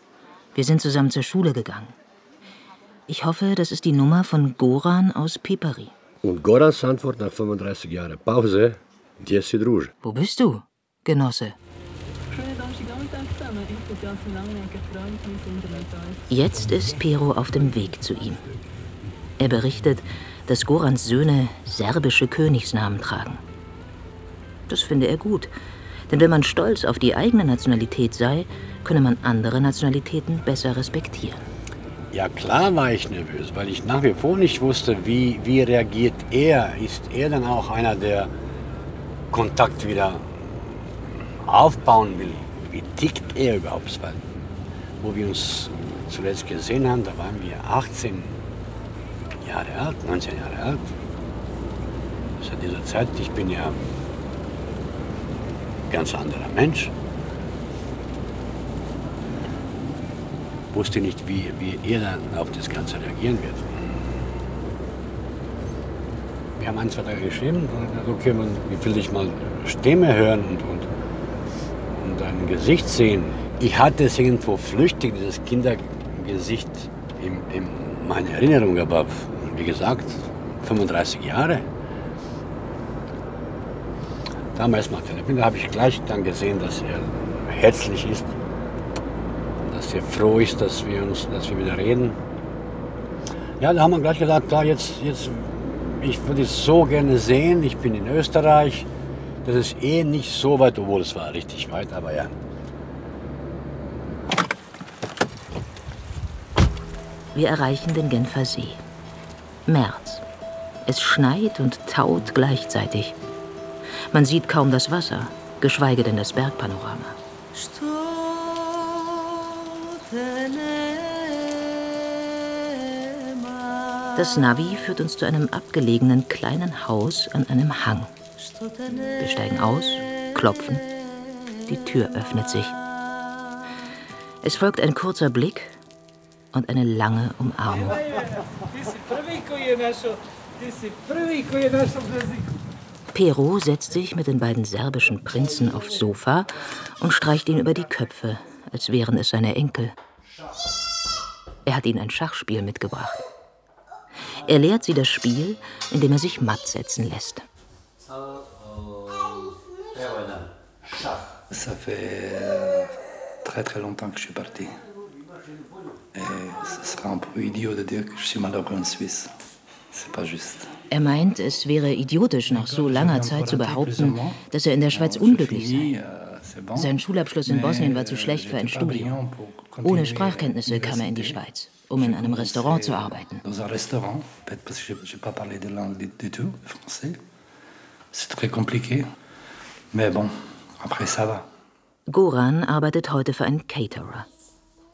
C: Wir sind zusammen zur Schule gegangen. Ich hoffe, das ist die Nummer von Goran aus Piperi.
B: Und Gorans Antwort nach 35 Jahren Pause, gdje si druže?
C: Wo bist du, Genosse? Jetzt ist Pero auf dem Weg zu ihm. Er berichtet, dass Gorans Söhne serbische Königsnamen tragen. Das finde er gut, denn wenn man stolz auf die eigene Nationalität sei, könne man andere Nationalitäten besser respektieren.
B: Ja, klar war ich nervös, weil ich nach wie vor nicht wusste, wie, wie reagiert er. Ist er dann auch einer, der Kontakt wieder aufbauen will? wie tickt er überhaupt? Weil, wo wir uns zuletzt gesehen haben, da waren wir 18 Jahre alt, 19 Jahre alt. Seit dieser Zeit, ich bin ja ganz anderer Mensch. Wusste nicht, wie, wie er dann auf das Ganze reagieren wird. Wir haben ein, zwei Tage geschrieben, okay, man, wie will ich mal Stimme hören und, und, und ein Gesicht sehen. Ich hatte es irgendwo flüchtig, dieses Kindergesicht in, in meiner Erinnerung, aber wie gesagt, 35 Jahre. Damals mal telefoniert, da habe ich gleich dann gesehen, dass er herzlich ist, dass er froh ist, dass wir uns, dass wir wieder reden. Ja, da haben wir gleich gesagt, da jetzt, jetzt, ich würde es so gerne sehen. Ich bin in Österreich. Das ist eh nicht so weit, obwohl es war richtig weit, aber ja.
C: Wir erreichen den Genfer See. März. Es schneit und taut gleichzeitig. Man sieht kaum das Wasser, geschweige denn das Bergpanorama. Das Navi führt uns zu einem abgelegenen kleinen Haus an einem Hang. Wir steigen aus, klopfen. Die Tür öffnet sich. Es folgt ein kurzer Blick und eine lange Umarmung. Pero setzt sich mit den beiden serbischen Prinzen aufs Sofa und streicht ihn über die Köpfe, als wären es seine Enkel. Er hat ihnen ein Schachspiel mitgebracht. Er lehrt sie das Spiel, indem er sich matt setzen lässt.
N: Ça fait très très longtemps que je suis parti. Et ce sera un peu idiot de dire que je suis malheureux en Suisse. C'est pas juste.
C: Er meint, es wäre idiotisch, nach so langer Zeit zu behaupten, dass er in der Schweiz unglücklich sei. Sein Schulabschluss in Bosnien war zu schlecht für ein Studium. Ohne Sprachkenntnisse kam er in die Schweiz, um in einem Restaurant zu arbeiten. Goran arbeitet heute für einen Caterer.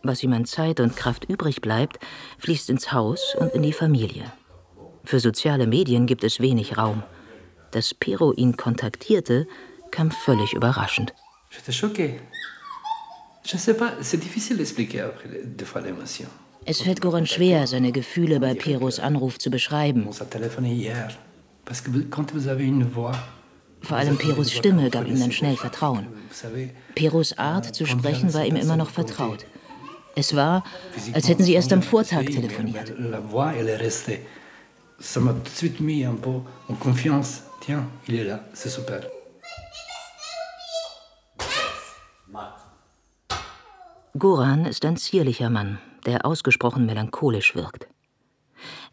C: Was ihm an Zeit und Kraft übrig bleibt, fließt ins Haus und in die Familie. Für soziale Medien gibt es wenig Raum. Dass Pero ihn kontaktierte, kam völlig überraschend.
N: J'étais choqué. Je sais pas, c'est difficile d'expliquer après des fois l'émotion.
C: Es fällt Goran schwer, seine Gefühle bei Peros Anruf zu beschreiben. Vor allem Peros Stimme gab ihm dann schnell Vertrauen. Peros Art zu sprechen war ihm immer noch vertraut. Es war, als hätten sie erst am Vortag telefoniert.
N: Ça m'a tout de suite mis un peu en confiance. Tiens, il est là, c'est super.
C: Goran ist ein zierlicher Mann, der ausgesprochen melancholisch wirkt.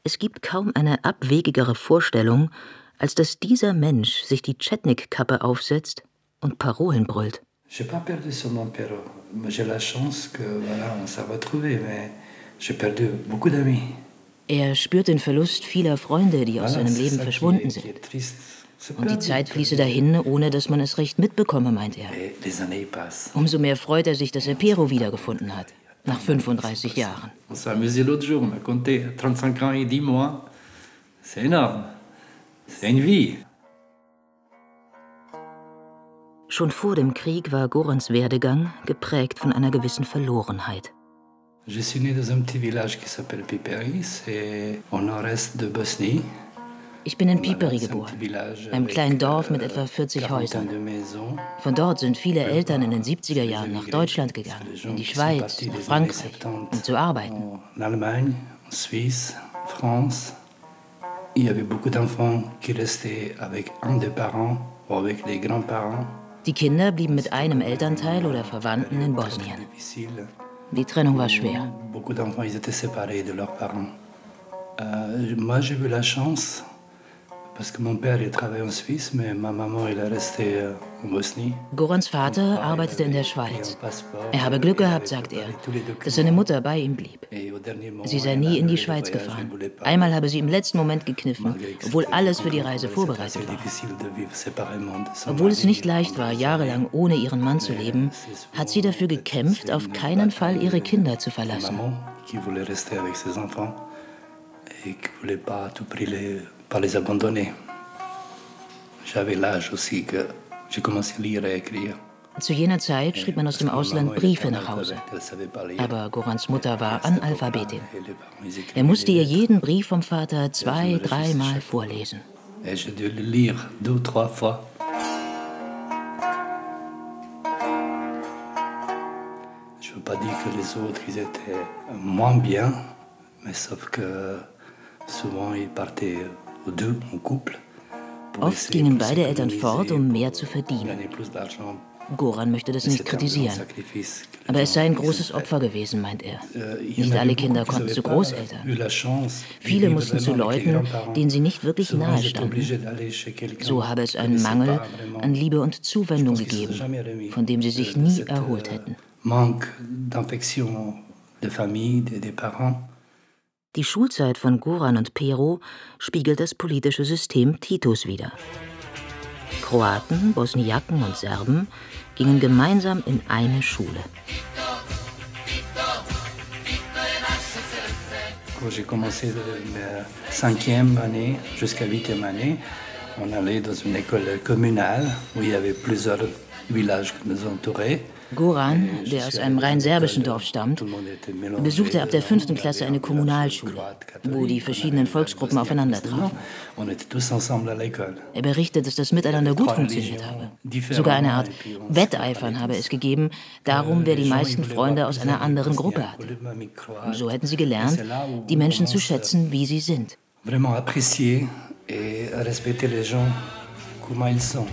C: Es gibt kaum eine abwegigere Vorstellung, als dass dieser Mensch sich die Chetnik-Kappe aufsetzt und Parolen brüllt.
N: J'ai pas perdu seulement Perrault. Mais J'ai la chance que voilà, on s'est retrouvés, mais j'ai perdu beaucoup d'amis.
C: Er spürt den Verlust vieler Freunde, die aus
N: Voilà,
C: seinem Leben
N: qui
C: verschwunden sind. Und die. Zeit fließe dahin, ohne dass man es recht mitbekomme, meint er. Umso mehr freut er sich, dass er Pero wiedergefunden hat. Nach 35 Jahren.
N: On s'est amusé l'autre jour, on a compté 35 ans et 10 mois. C'est énorme. C'est une vie.
C: Schon vor dem Krieg war Gorans Werdegang geprägt von einer gewissen Verlorenheit.
N: Je suis né dans un petit village qui s'appelle Piperi, c'est au nord-est de Bosnie.
C: Ich bin in Piperi geboren, einem kleinen Dorf mit etwa 40 Häusern. Von dort sind viele Eltern in den 70er Jahren nach Deutschland gegangen, in die Schweiz, nach Frankreich, um zu arbeiten.
N: En Allemagne, Suisse, France. Il y avait beaucoup d'enfants qui restaient avec un des parents ou avec les grands-parents.
C: Die Kinder blieben mit einem Elternteil oder Verwandten in Bosnien. Die Trennung war schwer.
N: Beaucoup d'enfants, ils étaient séparés de leurs parents. Euh, moi, j'ai eu la chance, Parce que mon père il travaillait en Suisse, mais ma maman elle est restée euh, en Bosnie.
C: Gorans Vater arbeitete in der Schweiz. Er habe Glück gehabt, sagt er, dass seine Mutter bei ihm blieb. Sie sei nie in die Schweiz gefahren. Einmal habe sie im letzten Moment gekniffen, obwohl alles für die Reise vorbereitet war. Obwohl es nicht leicht war, jahrelang ohne ihren Mann zu leben, hat sie dafür gekämpft, auf keinen Fall ihre Kinder zu verlassen.
N: qui voulait rester avec ses enfants et qui voulait pas à tout prix les, pas les abandonner. J'avais l'âge aussi que j'ai commencé à lire et écrire.
C: Zu jener Zeit schrieb man aus dem Ausland Briefe nach Hause. Aber Gorans Mutter war Analphabetin. Er musste ihr jeden Brief vom Vater zwei, dreimal vorlesen.
N: Fois. Je veux pas dire que les autres ils étaient moins bien, mais sauf que souvent ils partaient
C: Oft gingen
N: de
C: beide Eltern fort, um mehr zu verdienen. Goran möchte das nicht kritisieren. Aber es sei ein großes Opfer gewesen, meint er. Nicht alle Kinder konnten zu Großeltern. Viele mussten zu Leuten, denen sie nicht wirklich nahe standen. So habe es einen Mangel an Liebe und Zuwendung gegeben, von dem sie sich nie erholt hätten.
N: Manque d'affection de famille, des parents.
C: Die Schulzeit von Goran und Pero spiegelt das politische System Titos wider. Kroaten, Bosniaken und Serben gingen gemeinsam in eine Schule.
N: Quand j'ai commencé de la cinquième année jusqu'à huitième année, on allait dans une école communale où il y avait plusieurs
C: Goran, der aus einem rein serbischen Dorf stammt, besuchte ab der fünften Klasse eine Kommunalschule, wo die verschiedenen Volksgruppen aufeinander trafen. Er berichtet, dass das Miteinander gut funktioniert habe. Sogar eine Art Wetteifern habe es gegeben, darum, wer die meisten Freunde aus einer anderen Gruppe hatte. So hätten sie gelernt, die Menschen zu schätzen, wie sie sind.
N: Vraiment apprécier et respecter les gens comment ils sont.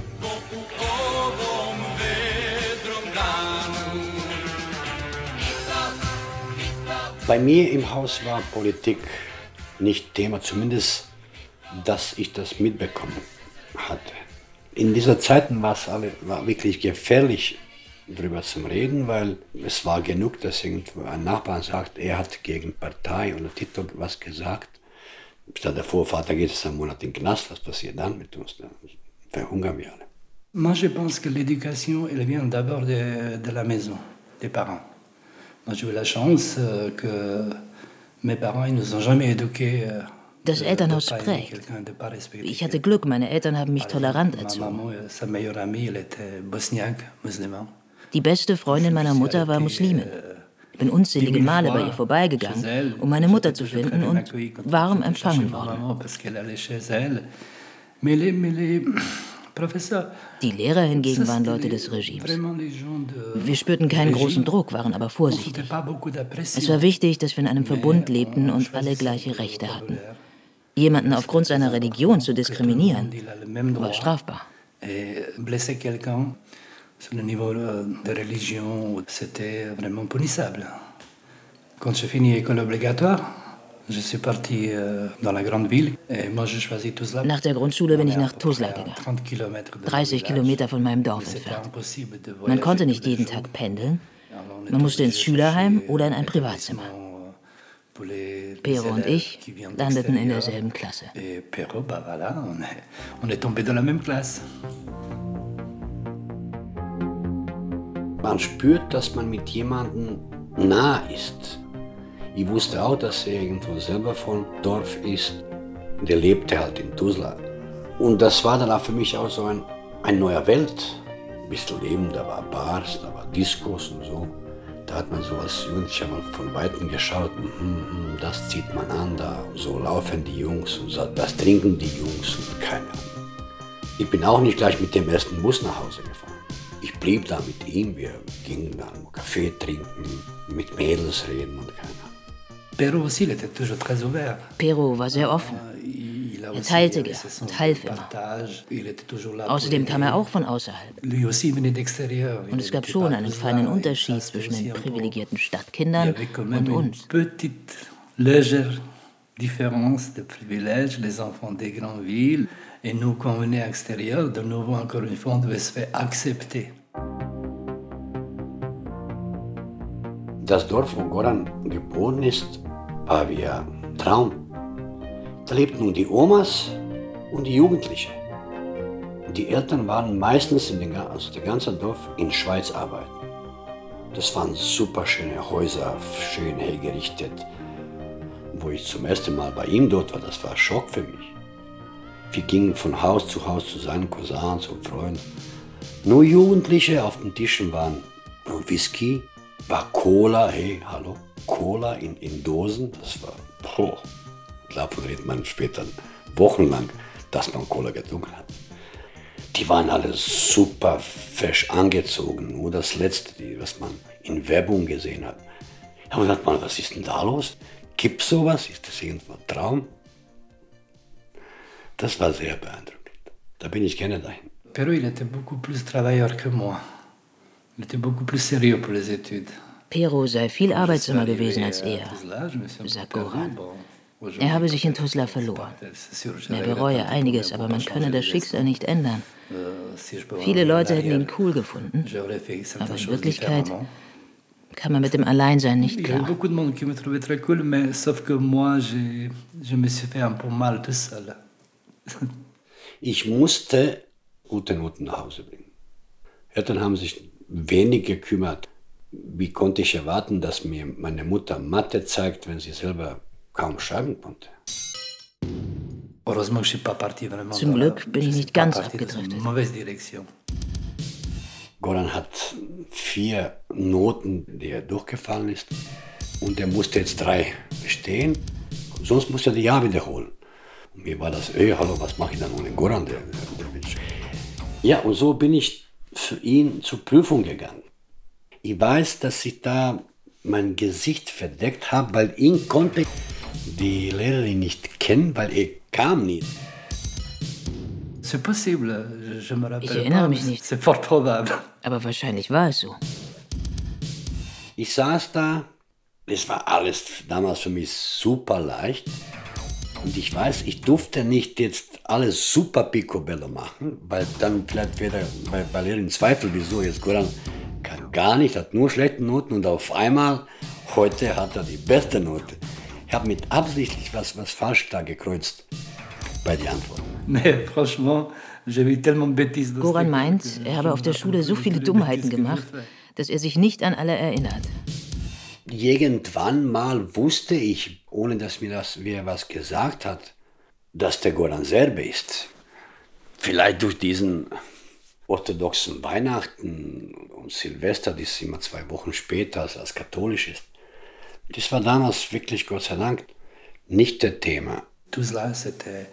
B: Bei mir im Haus war Politik nicht Thema, zumindest, dass ich das mitbekommen hatte. In dieser Zeiten war es alle, war wirklich gefährlich, darüber zu reden, weil es war genug, dass irgendwo ein Nachbar sagt, er hat gegen Partei oder Titel was gesagt. Stell dir vor, Vater geht jetzt einen Monat in den Knast, was passiert dann mit uns? Dann verhungern wir alle.
N: Moi, je pense que l'éducation, elle vient d'abord de, de la maison, des parents. Moi, j'ai eu la chance euh, que mes parents, ils nous ont jamais éduqués.
C: Das Elternhaus prägt.
N: respecter
C: Ich hatte Glück, meine Eltern haben mich tolerant erzogen. Die beste Freundin meiner Mutter war Muslimin. Ich bin unzählige Male bei ihr vorbeigegangen, um meine Mutter zu finden und warm empfangen worden. Die Lehrer hingegen waren Leute des Regimes. Wir spürten keinen großen Druck, waren aber vorsichtig. Es war wichtig, dass wir in einem Verbund lebten und alle gleiche Rechte hatten. Jemanden aufgrund seiner Religion zu diskriminieren, war strafbar.
N: Sur le niveau euh, de religion, c'était vraiment punissable. Quand j'ai fini l'école obligatoire, je suis parti euh, dans la grande ville et moi j'ai choisi Tuzla.
C: Nach der Grundschule bin ich nach Tuzla gegangen,
N: 30 Kilometer de
C: 30 Kilometer von meinem Dorf entfernt. Man konnte nicht jeden. Tag pendeln. Man musste ins Schülerheim oder in ein Privatzimmer.
N: Pour les- les
C: Pero und ich landeten in derselben Klasse.
B: Man spürt, dass man mit jemandem nah ist. Ich wusste auch, dass er irgendwo selber von Dorf ist. Der lebte halt in Tuzla. Und das war dann auch für mich auch so ein, ein neuer Welt. Ein bisschen Leben, da war Bars, da war Diskos und so. Da hat man so als Jugendlicher mal von Weitem geschaut, mhm, mhm, das zieht man an, da so laufen die Jungs und so, das trinken die Jungs und keine Ahnung. Ich bin auch nicht gleich mit dem ersten Bus nach Hause gefahren. Ich blieb da mit ihm, wir gingen dann Kaffee trinken, mit Mädels reden und keine Ahnung.
N: Pero
C: war sehr offen. Er teilte gern und half immer. Außerdem kam er auch von außerhalb. Und es gab schon einen feinen Unterschied zwischen den privilegierten Stadtkindern und uns.
N: Différence de privilèges, les enfants des grandes villes Et nous, quand on venait à l'extérieur, de nouveau, encore une fois, on devait se faire accepter.
B: Das Dorf, wo Goran geboren ist, war wie ein Traum. Da lebten nun die Omas und die Jugendlichen. Die Eltern waren meistens in den, also der ganze Dorf in Schweiz arbeiten. Das waren super schöne Häuser, schön hergerichtet. Wo ich zum ersten Mal bei ihm dort war, das war Schock für mich. Wir gingen von Haus zu Haus zu seinen Cousins und Freunden. Nur Jugendliche auf den Tischen waren nur Whisky, war Cola, hey, hallo, Cola in, in Dosen, das war, boah, davon redet man später wochenlang, dass man Cola getrunken hat. Die waren alle super fesch angezogen, nur das Letzte, was man in Werbung gesehen hat. Habe gedacht, man, was ist denn da los? Gibt es sowas? Ist das irgendwo ein Traum? Das war sehr beeindruckend. Da bin ich gerne dahin.
N: Pero il était beaucoup plus travailleur que moi. Il était beaucoup plus sérieux pour les études.
C: Pero sei viel arbeitsamer gewesen als er, sagt Goran. Er habe sich in Tuzla verloren. Er bereue einiges, aber man könne das Schicksal nicht ändern. Viele Leute hätten ihn cool gefunden, aber in Wirklichkeit kann man mit dem Alleinsein nicht klar.
B: Ich musste gute Noten nach Hause bringen. Eltern haben sich wenig gekümmert. Wie konnte ich erwarten, dass mir meine Mutter Mathe zeigt, wenn sie selber kaum schreiben konnte?
N: Vraiment
C: Zum Glück bin ich nicht ganz abgedriftet.
B: Goran hat vier Noten, die er durchgefallen ist. Und er musste jetzt drei bestehen. Sonst musste er die Jahr wiederholen. Und mir war das, ey, hallo, was mache ich dann ohne Goran? Der, der, ja, und so bin ich für ihn zur Prüfung gegangen. Ich weiß, dass ich da mein Gesicht verdeckt habe, weil ihn konnte die Lehrerin nicht kennen, weil er kam nie.
N: C'est possible, je, je me rappelle
C: Ich erinnere mich nicht.
N: C'est fort probable.
C: Aber wahrscheinlich war es so.
B: Ich saß da, es war alles damals für mich super leicht. Und ich weiß, ich durfte nicht jetzt alles super picobello machen, weil dann vielleicht wäre bei, bei Lehrerin Zweifel, wieso jetzt Goran kann gar nicht, hat nur schlechte Noten und auf einmal, heute hat er die beste Note. Ich habe mit absichtlich was, was falsch da gekreuzt bei den Antworten.
N: Mais franchement, j'ai vu tellement dans
C: Goran meint, er habe auf der Schule so viele Dummheiten gemacht, dass er sich nicht an alle erinnert.
B: Irgendwann mal wusste ich, ohne dass mir das wer was gesagt hat, dass der Goran Serbe ist. Vielleicht durch diesen orthodoxen Weihnachten und Silvester, das immer zwei Wochen später als, als katholisch ist. Das war damals wirklich, Gott sei Dank, nicht der Thema.
N: Tout cela, c'était,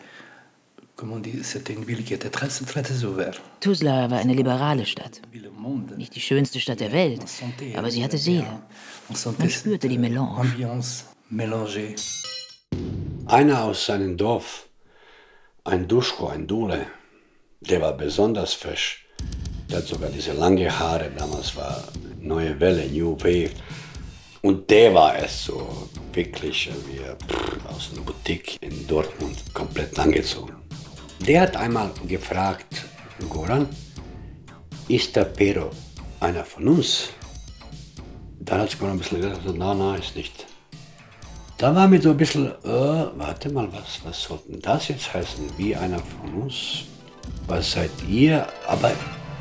N: comment on dit, c'était une ville qui était très, très, très ouverte.
C: Tuzla war eine liberale Stadt. Nicht die schönste Stadt der Welt, aber sie hatte Seele. Man spürte die Melange.
B: Einer aus seinem Dorf, ein Duschko, ein Dule, der war besonders fesch. Der hat sogar diese lange Haare, damals war Neue Welle, New Wave. Und der war es so wirklich wie pff, aus einer Boutique in Dortmund, komplett angezogen. Der hat einmal gefragt, Goran, ist der Pero einer von uns? Dann hat Goran ein bisschen gesagt, nein, nein, ist nicht. Da war mir so ein bisschen, äh, warte mal, was, was soll denn das jetzt heißen? Wie einer von uns? Was seid ihr? Aber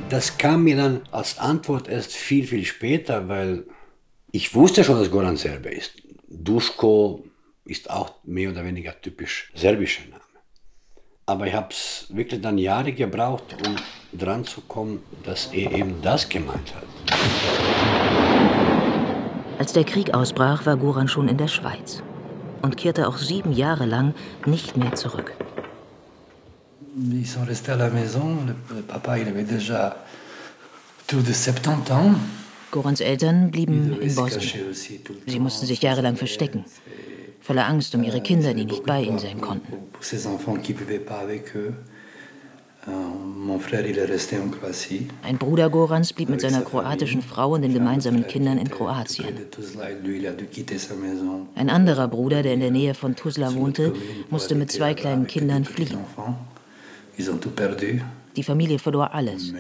B: das kam mir dann als Antwort erst viel, viel später, weil ich wusste schon, dass Goran Serbe ist. Duschko ist auch mehr oder weniger typisch serbischer Name. Aber ich habe es wirklich dann Jahre gebraucht, um dran zu kommen, dass er eben das gemeint hat.
C: Als der Krieg ausbrach, war Goran schon in der Schweiz und kehrte auch sieben Jahre lang nicht mehr zurück.
N: Ils sont restés à la maison. Le, le papa, il avait déjà tout de 70 ans.
C: Gorans Eltern blieben in Bosnien. Sie mussten sich jahrelang verstecken, voller Angst um ihre Kinder, die nicht bei ihnen sein konnten. Ein Bruder Gorans blieb mit seiner kroatischen Frau und den gemeinsamen Kindern in Kroatien. Ein anderer Bruder, der in der Nähe von Tuzla wohnte, musste mit zwei kleinen Kindern fliehen. Die Familie verlor alles.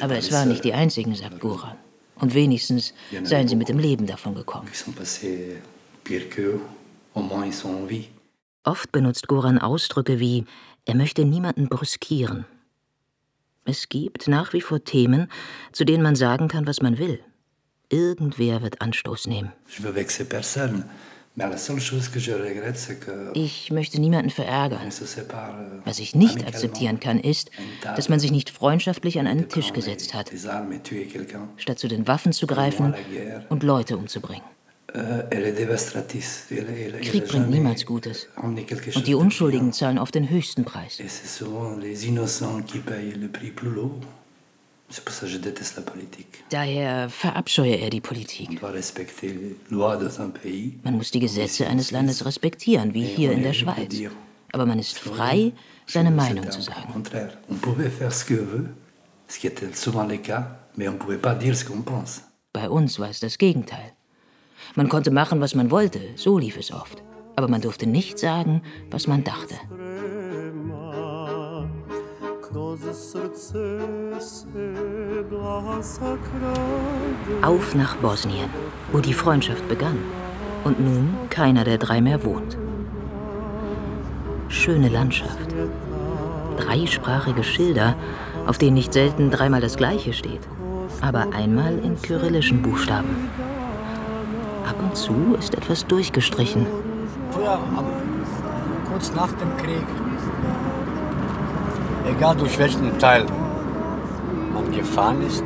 C: Aber es waren nicht die einzigen, sagt Goran. Und wenigstens seien sie mit dem Leben davon gekommen. Oft benutzt Goran Ausdrücke wie, er möchte niemanden brüskieren. Es gibt nach wie vor Themen, zu denen man sagen kann, was man will. Irgendwer wird Anstoß nehmen. Ich möchte niemanden verärgern. Was ich nicht akzeptieren kann, ist, dass man sich nicht freundschaftlich an einen Tisch gesetzt hat, statt zu den Waffen zu greifen und Leute umzubringen. Krieg bringt niemals Gutes. Und die Unschuldigen zahlen oft den höchsten Preis. Daher verabscheue er die Politik. Man muss die Gesetze eines Landes respektieren, wie hier in der Schweiz. Aber man ist frei, seine Meinung zu sagen. Bei uns war es das Gegenteil. Man konnte machen, was man wollte, so lief es oft. Aber man durfte nicht sagen, was man dachte. Auf nach Bosnien, wo die Freundschaft begann und nun keiner der drei mehr wohnt. Schöne Landschaft. Dreisprachige Schilder, auf denen nicht selten dreimal das Gleiche steht, aber einmal in kyrillischen Buchstaben. Ab und zu ist etwas durchgestrichen.
B: Früher, kurz nach dem Krieg, egal durch welchen Teil man gefahren ist,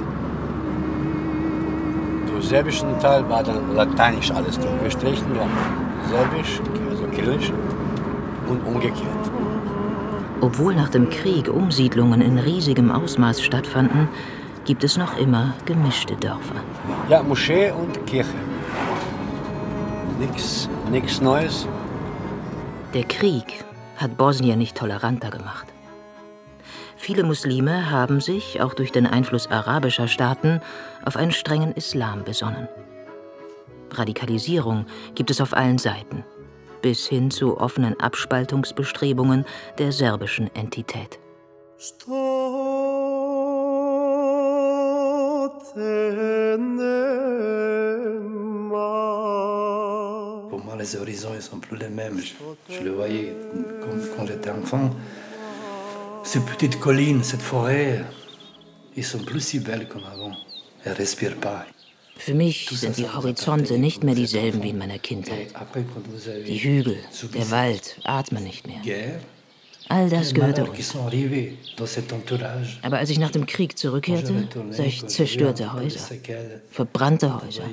B: durch serbischen Teil war dann lateinisch alles durchgestrichen, haben serbisch, also kyrillisch und umgekehrt.
C: Obwohl nach dem Krieg Umsiedlungen in riesigem Ausmaß stattfanden, gibt es noch immer gemischte Dörfer.
B: Ja, Moschee und Kirche. Nichts nix Neues.
C: Der Krieg hat Bosnien nicht toleranter gemacht. Viele Muslime haben sich, auch durch den Einfluss arabischer Staaten, auf einen strengen Islam besonnen. Radikalisierung gibt es auf allen Seiten, bis hin zu offenen Abspaltungsbestrebungen der serbischen Entität.
N: Pour moi, les horizons ne sont plus les mêmes. Je, je le voyais quand, quand j'étais enfant. Ces petites collines, cette forêt, ils sont plus si belles comme avant. Elles ne respirent pas.
C: Für mich sind die Horizonte nicht mehr dieselben wie in meiner Kindheit. Die Hügel, der Wald atmen nicht mehr. All das gehörte uns. Aber als ich nach dem Krieg zurückkehrte, sah ich zerstörte Häuser, verbrannte Häuser.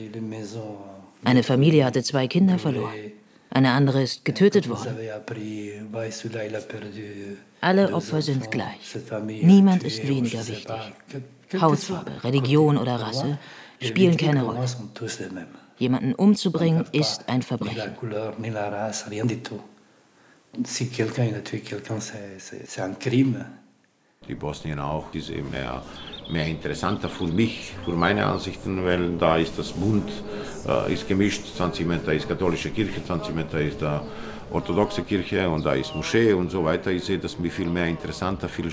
C: Eine Familie hatte zwei Kinder verloren. Eine andere ist getötet worden. Alle Opfer sind gleich. Niemand ist weniger wichtig. Hautfarbe, Religion oder Rasse spielen keine Rolle. Jemanden umzubringen ist ein Verbrechen.
D: Die Bosnien auch, ist eben mehr, mehr interessanter für mich, für meine Ansichten, weil da ist das Bund äh, ist gemischt, 20 Meter ist katholische Kirche, 20 Meter ist da orthodoxe Kirche und da ist Moschee und so weiter. Ich sehe das viel mehr interessanter, viel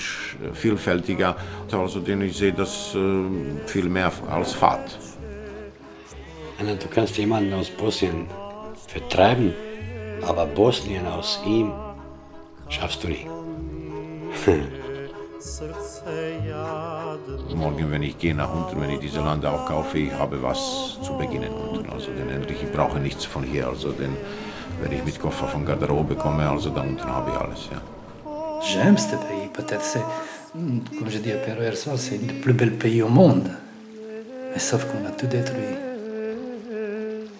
D: vielfältiger. Also denn ich sehe das äh, viel mehr als Fahrt.
O: Du kannst jemanden aus Bosnien vertreiben, aber Bosnien aus ihm schaffst du nie.
D: Morgen, wenn ich gehe nach unten, wenn ich diese Land auch kaufe, ich habe was zu beginnen unten. Also denn endlich, ich brauche nichts von hier. Also denn wenn ich mit Koffer von Garderobe komme, also da unten habe ich alles, ja.
N: J'aime ce pays, peut-être c'est, comme je dis à Pierre hier soir, c'est le plus bel pays au monde. Mais sauf qu'on a tout détruit.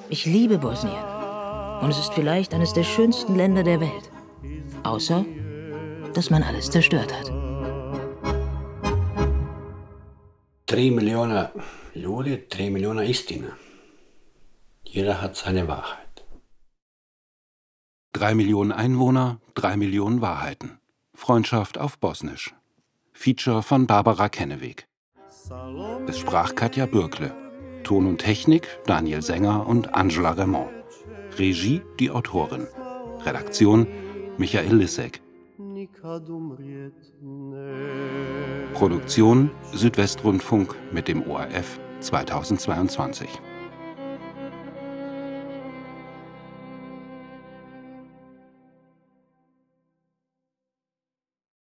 C: Ich liebe Bosnien. Und es ist vielleicht eines der schönsten Länder der Welt. Außer, dass man alles zerstört hat.
O: Drei Millionen Ljudi, drei Millionen Istina. Jeder hat seine Wahrheit.
A: Drei Millionen Einwohner, drei Millionen Wahrheiten. Freundschaft auf Bosnisch. Feature von Barbara Kenneweg. Es sprach Katja Bürkle. Ton und Technik Daniel Sänger und Angela Raymond. Regie die Autorin. Redaktion Michael Lissek. Produktion Südwestrundfunk mit dem ORF 2022.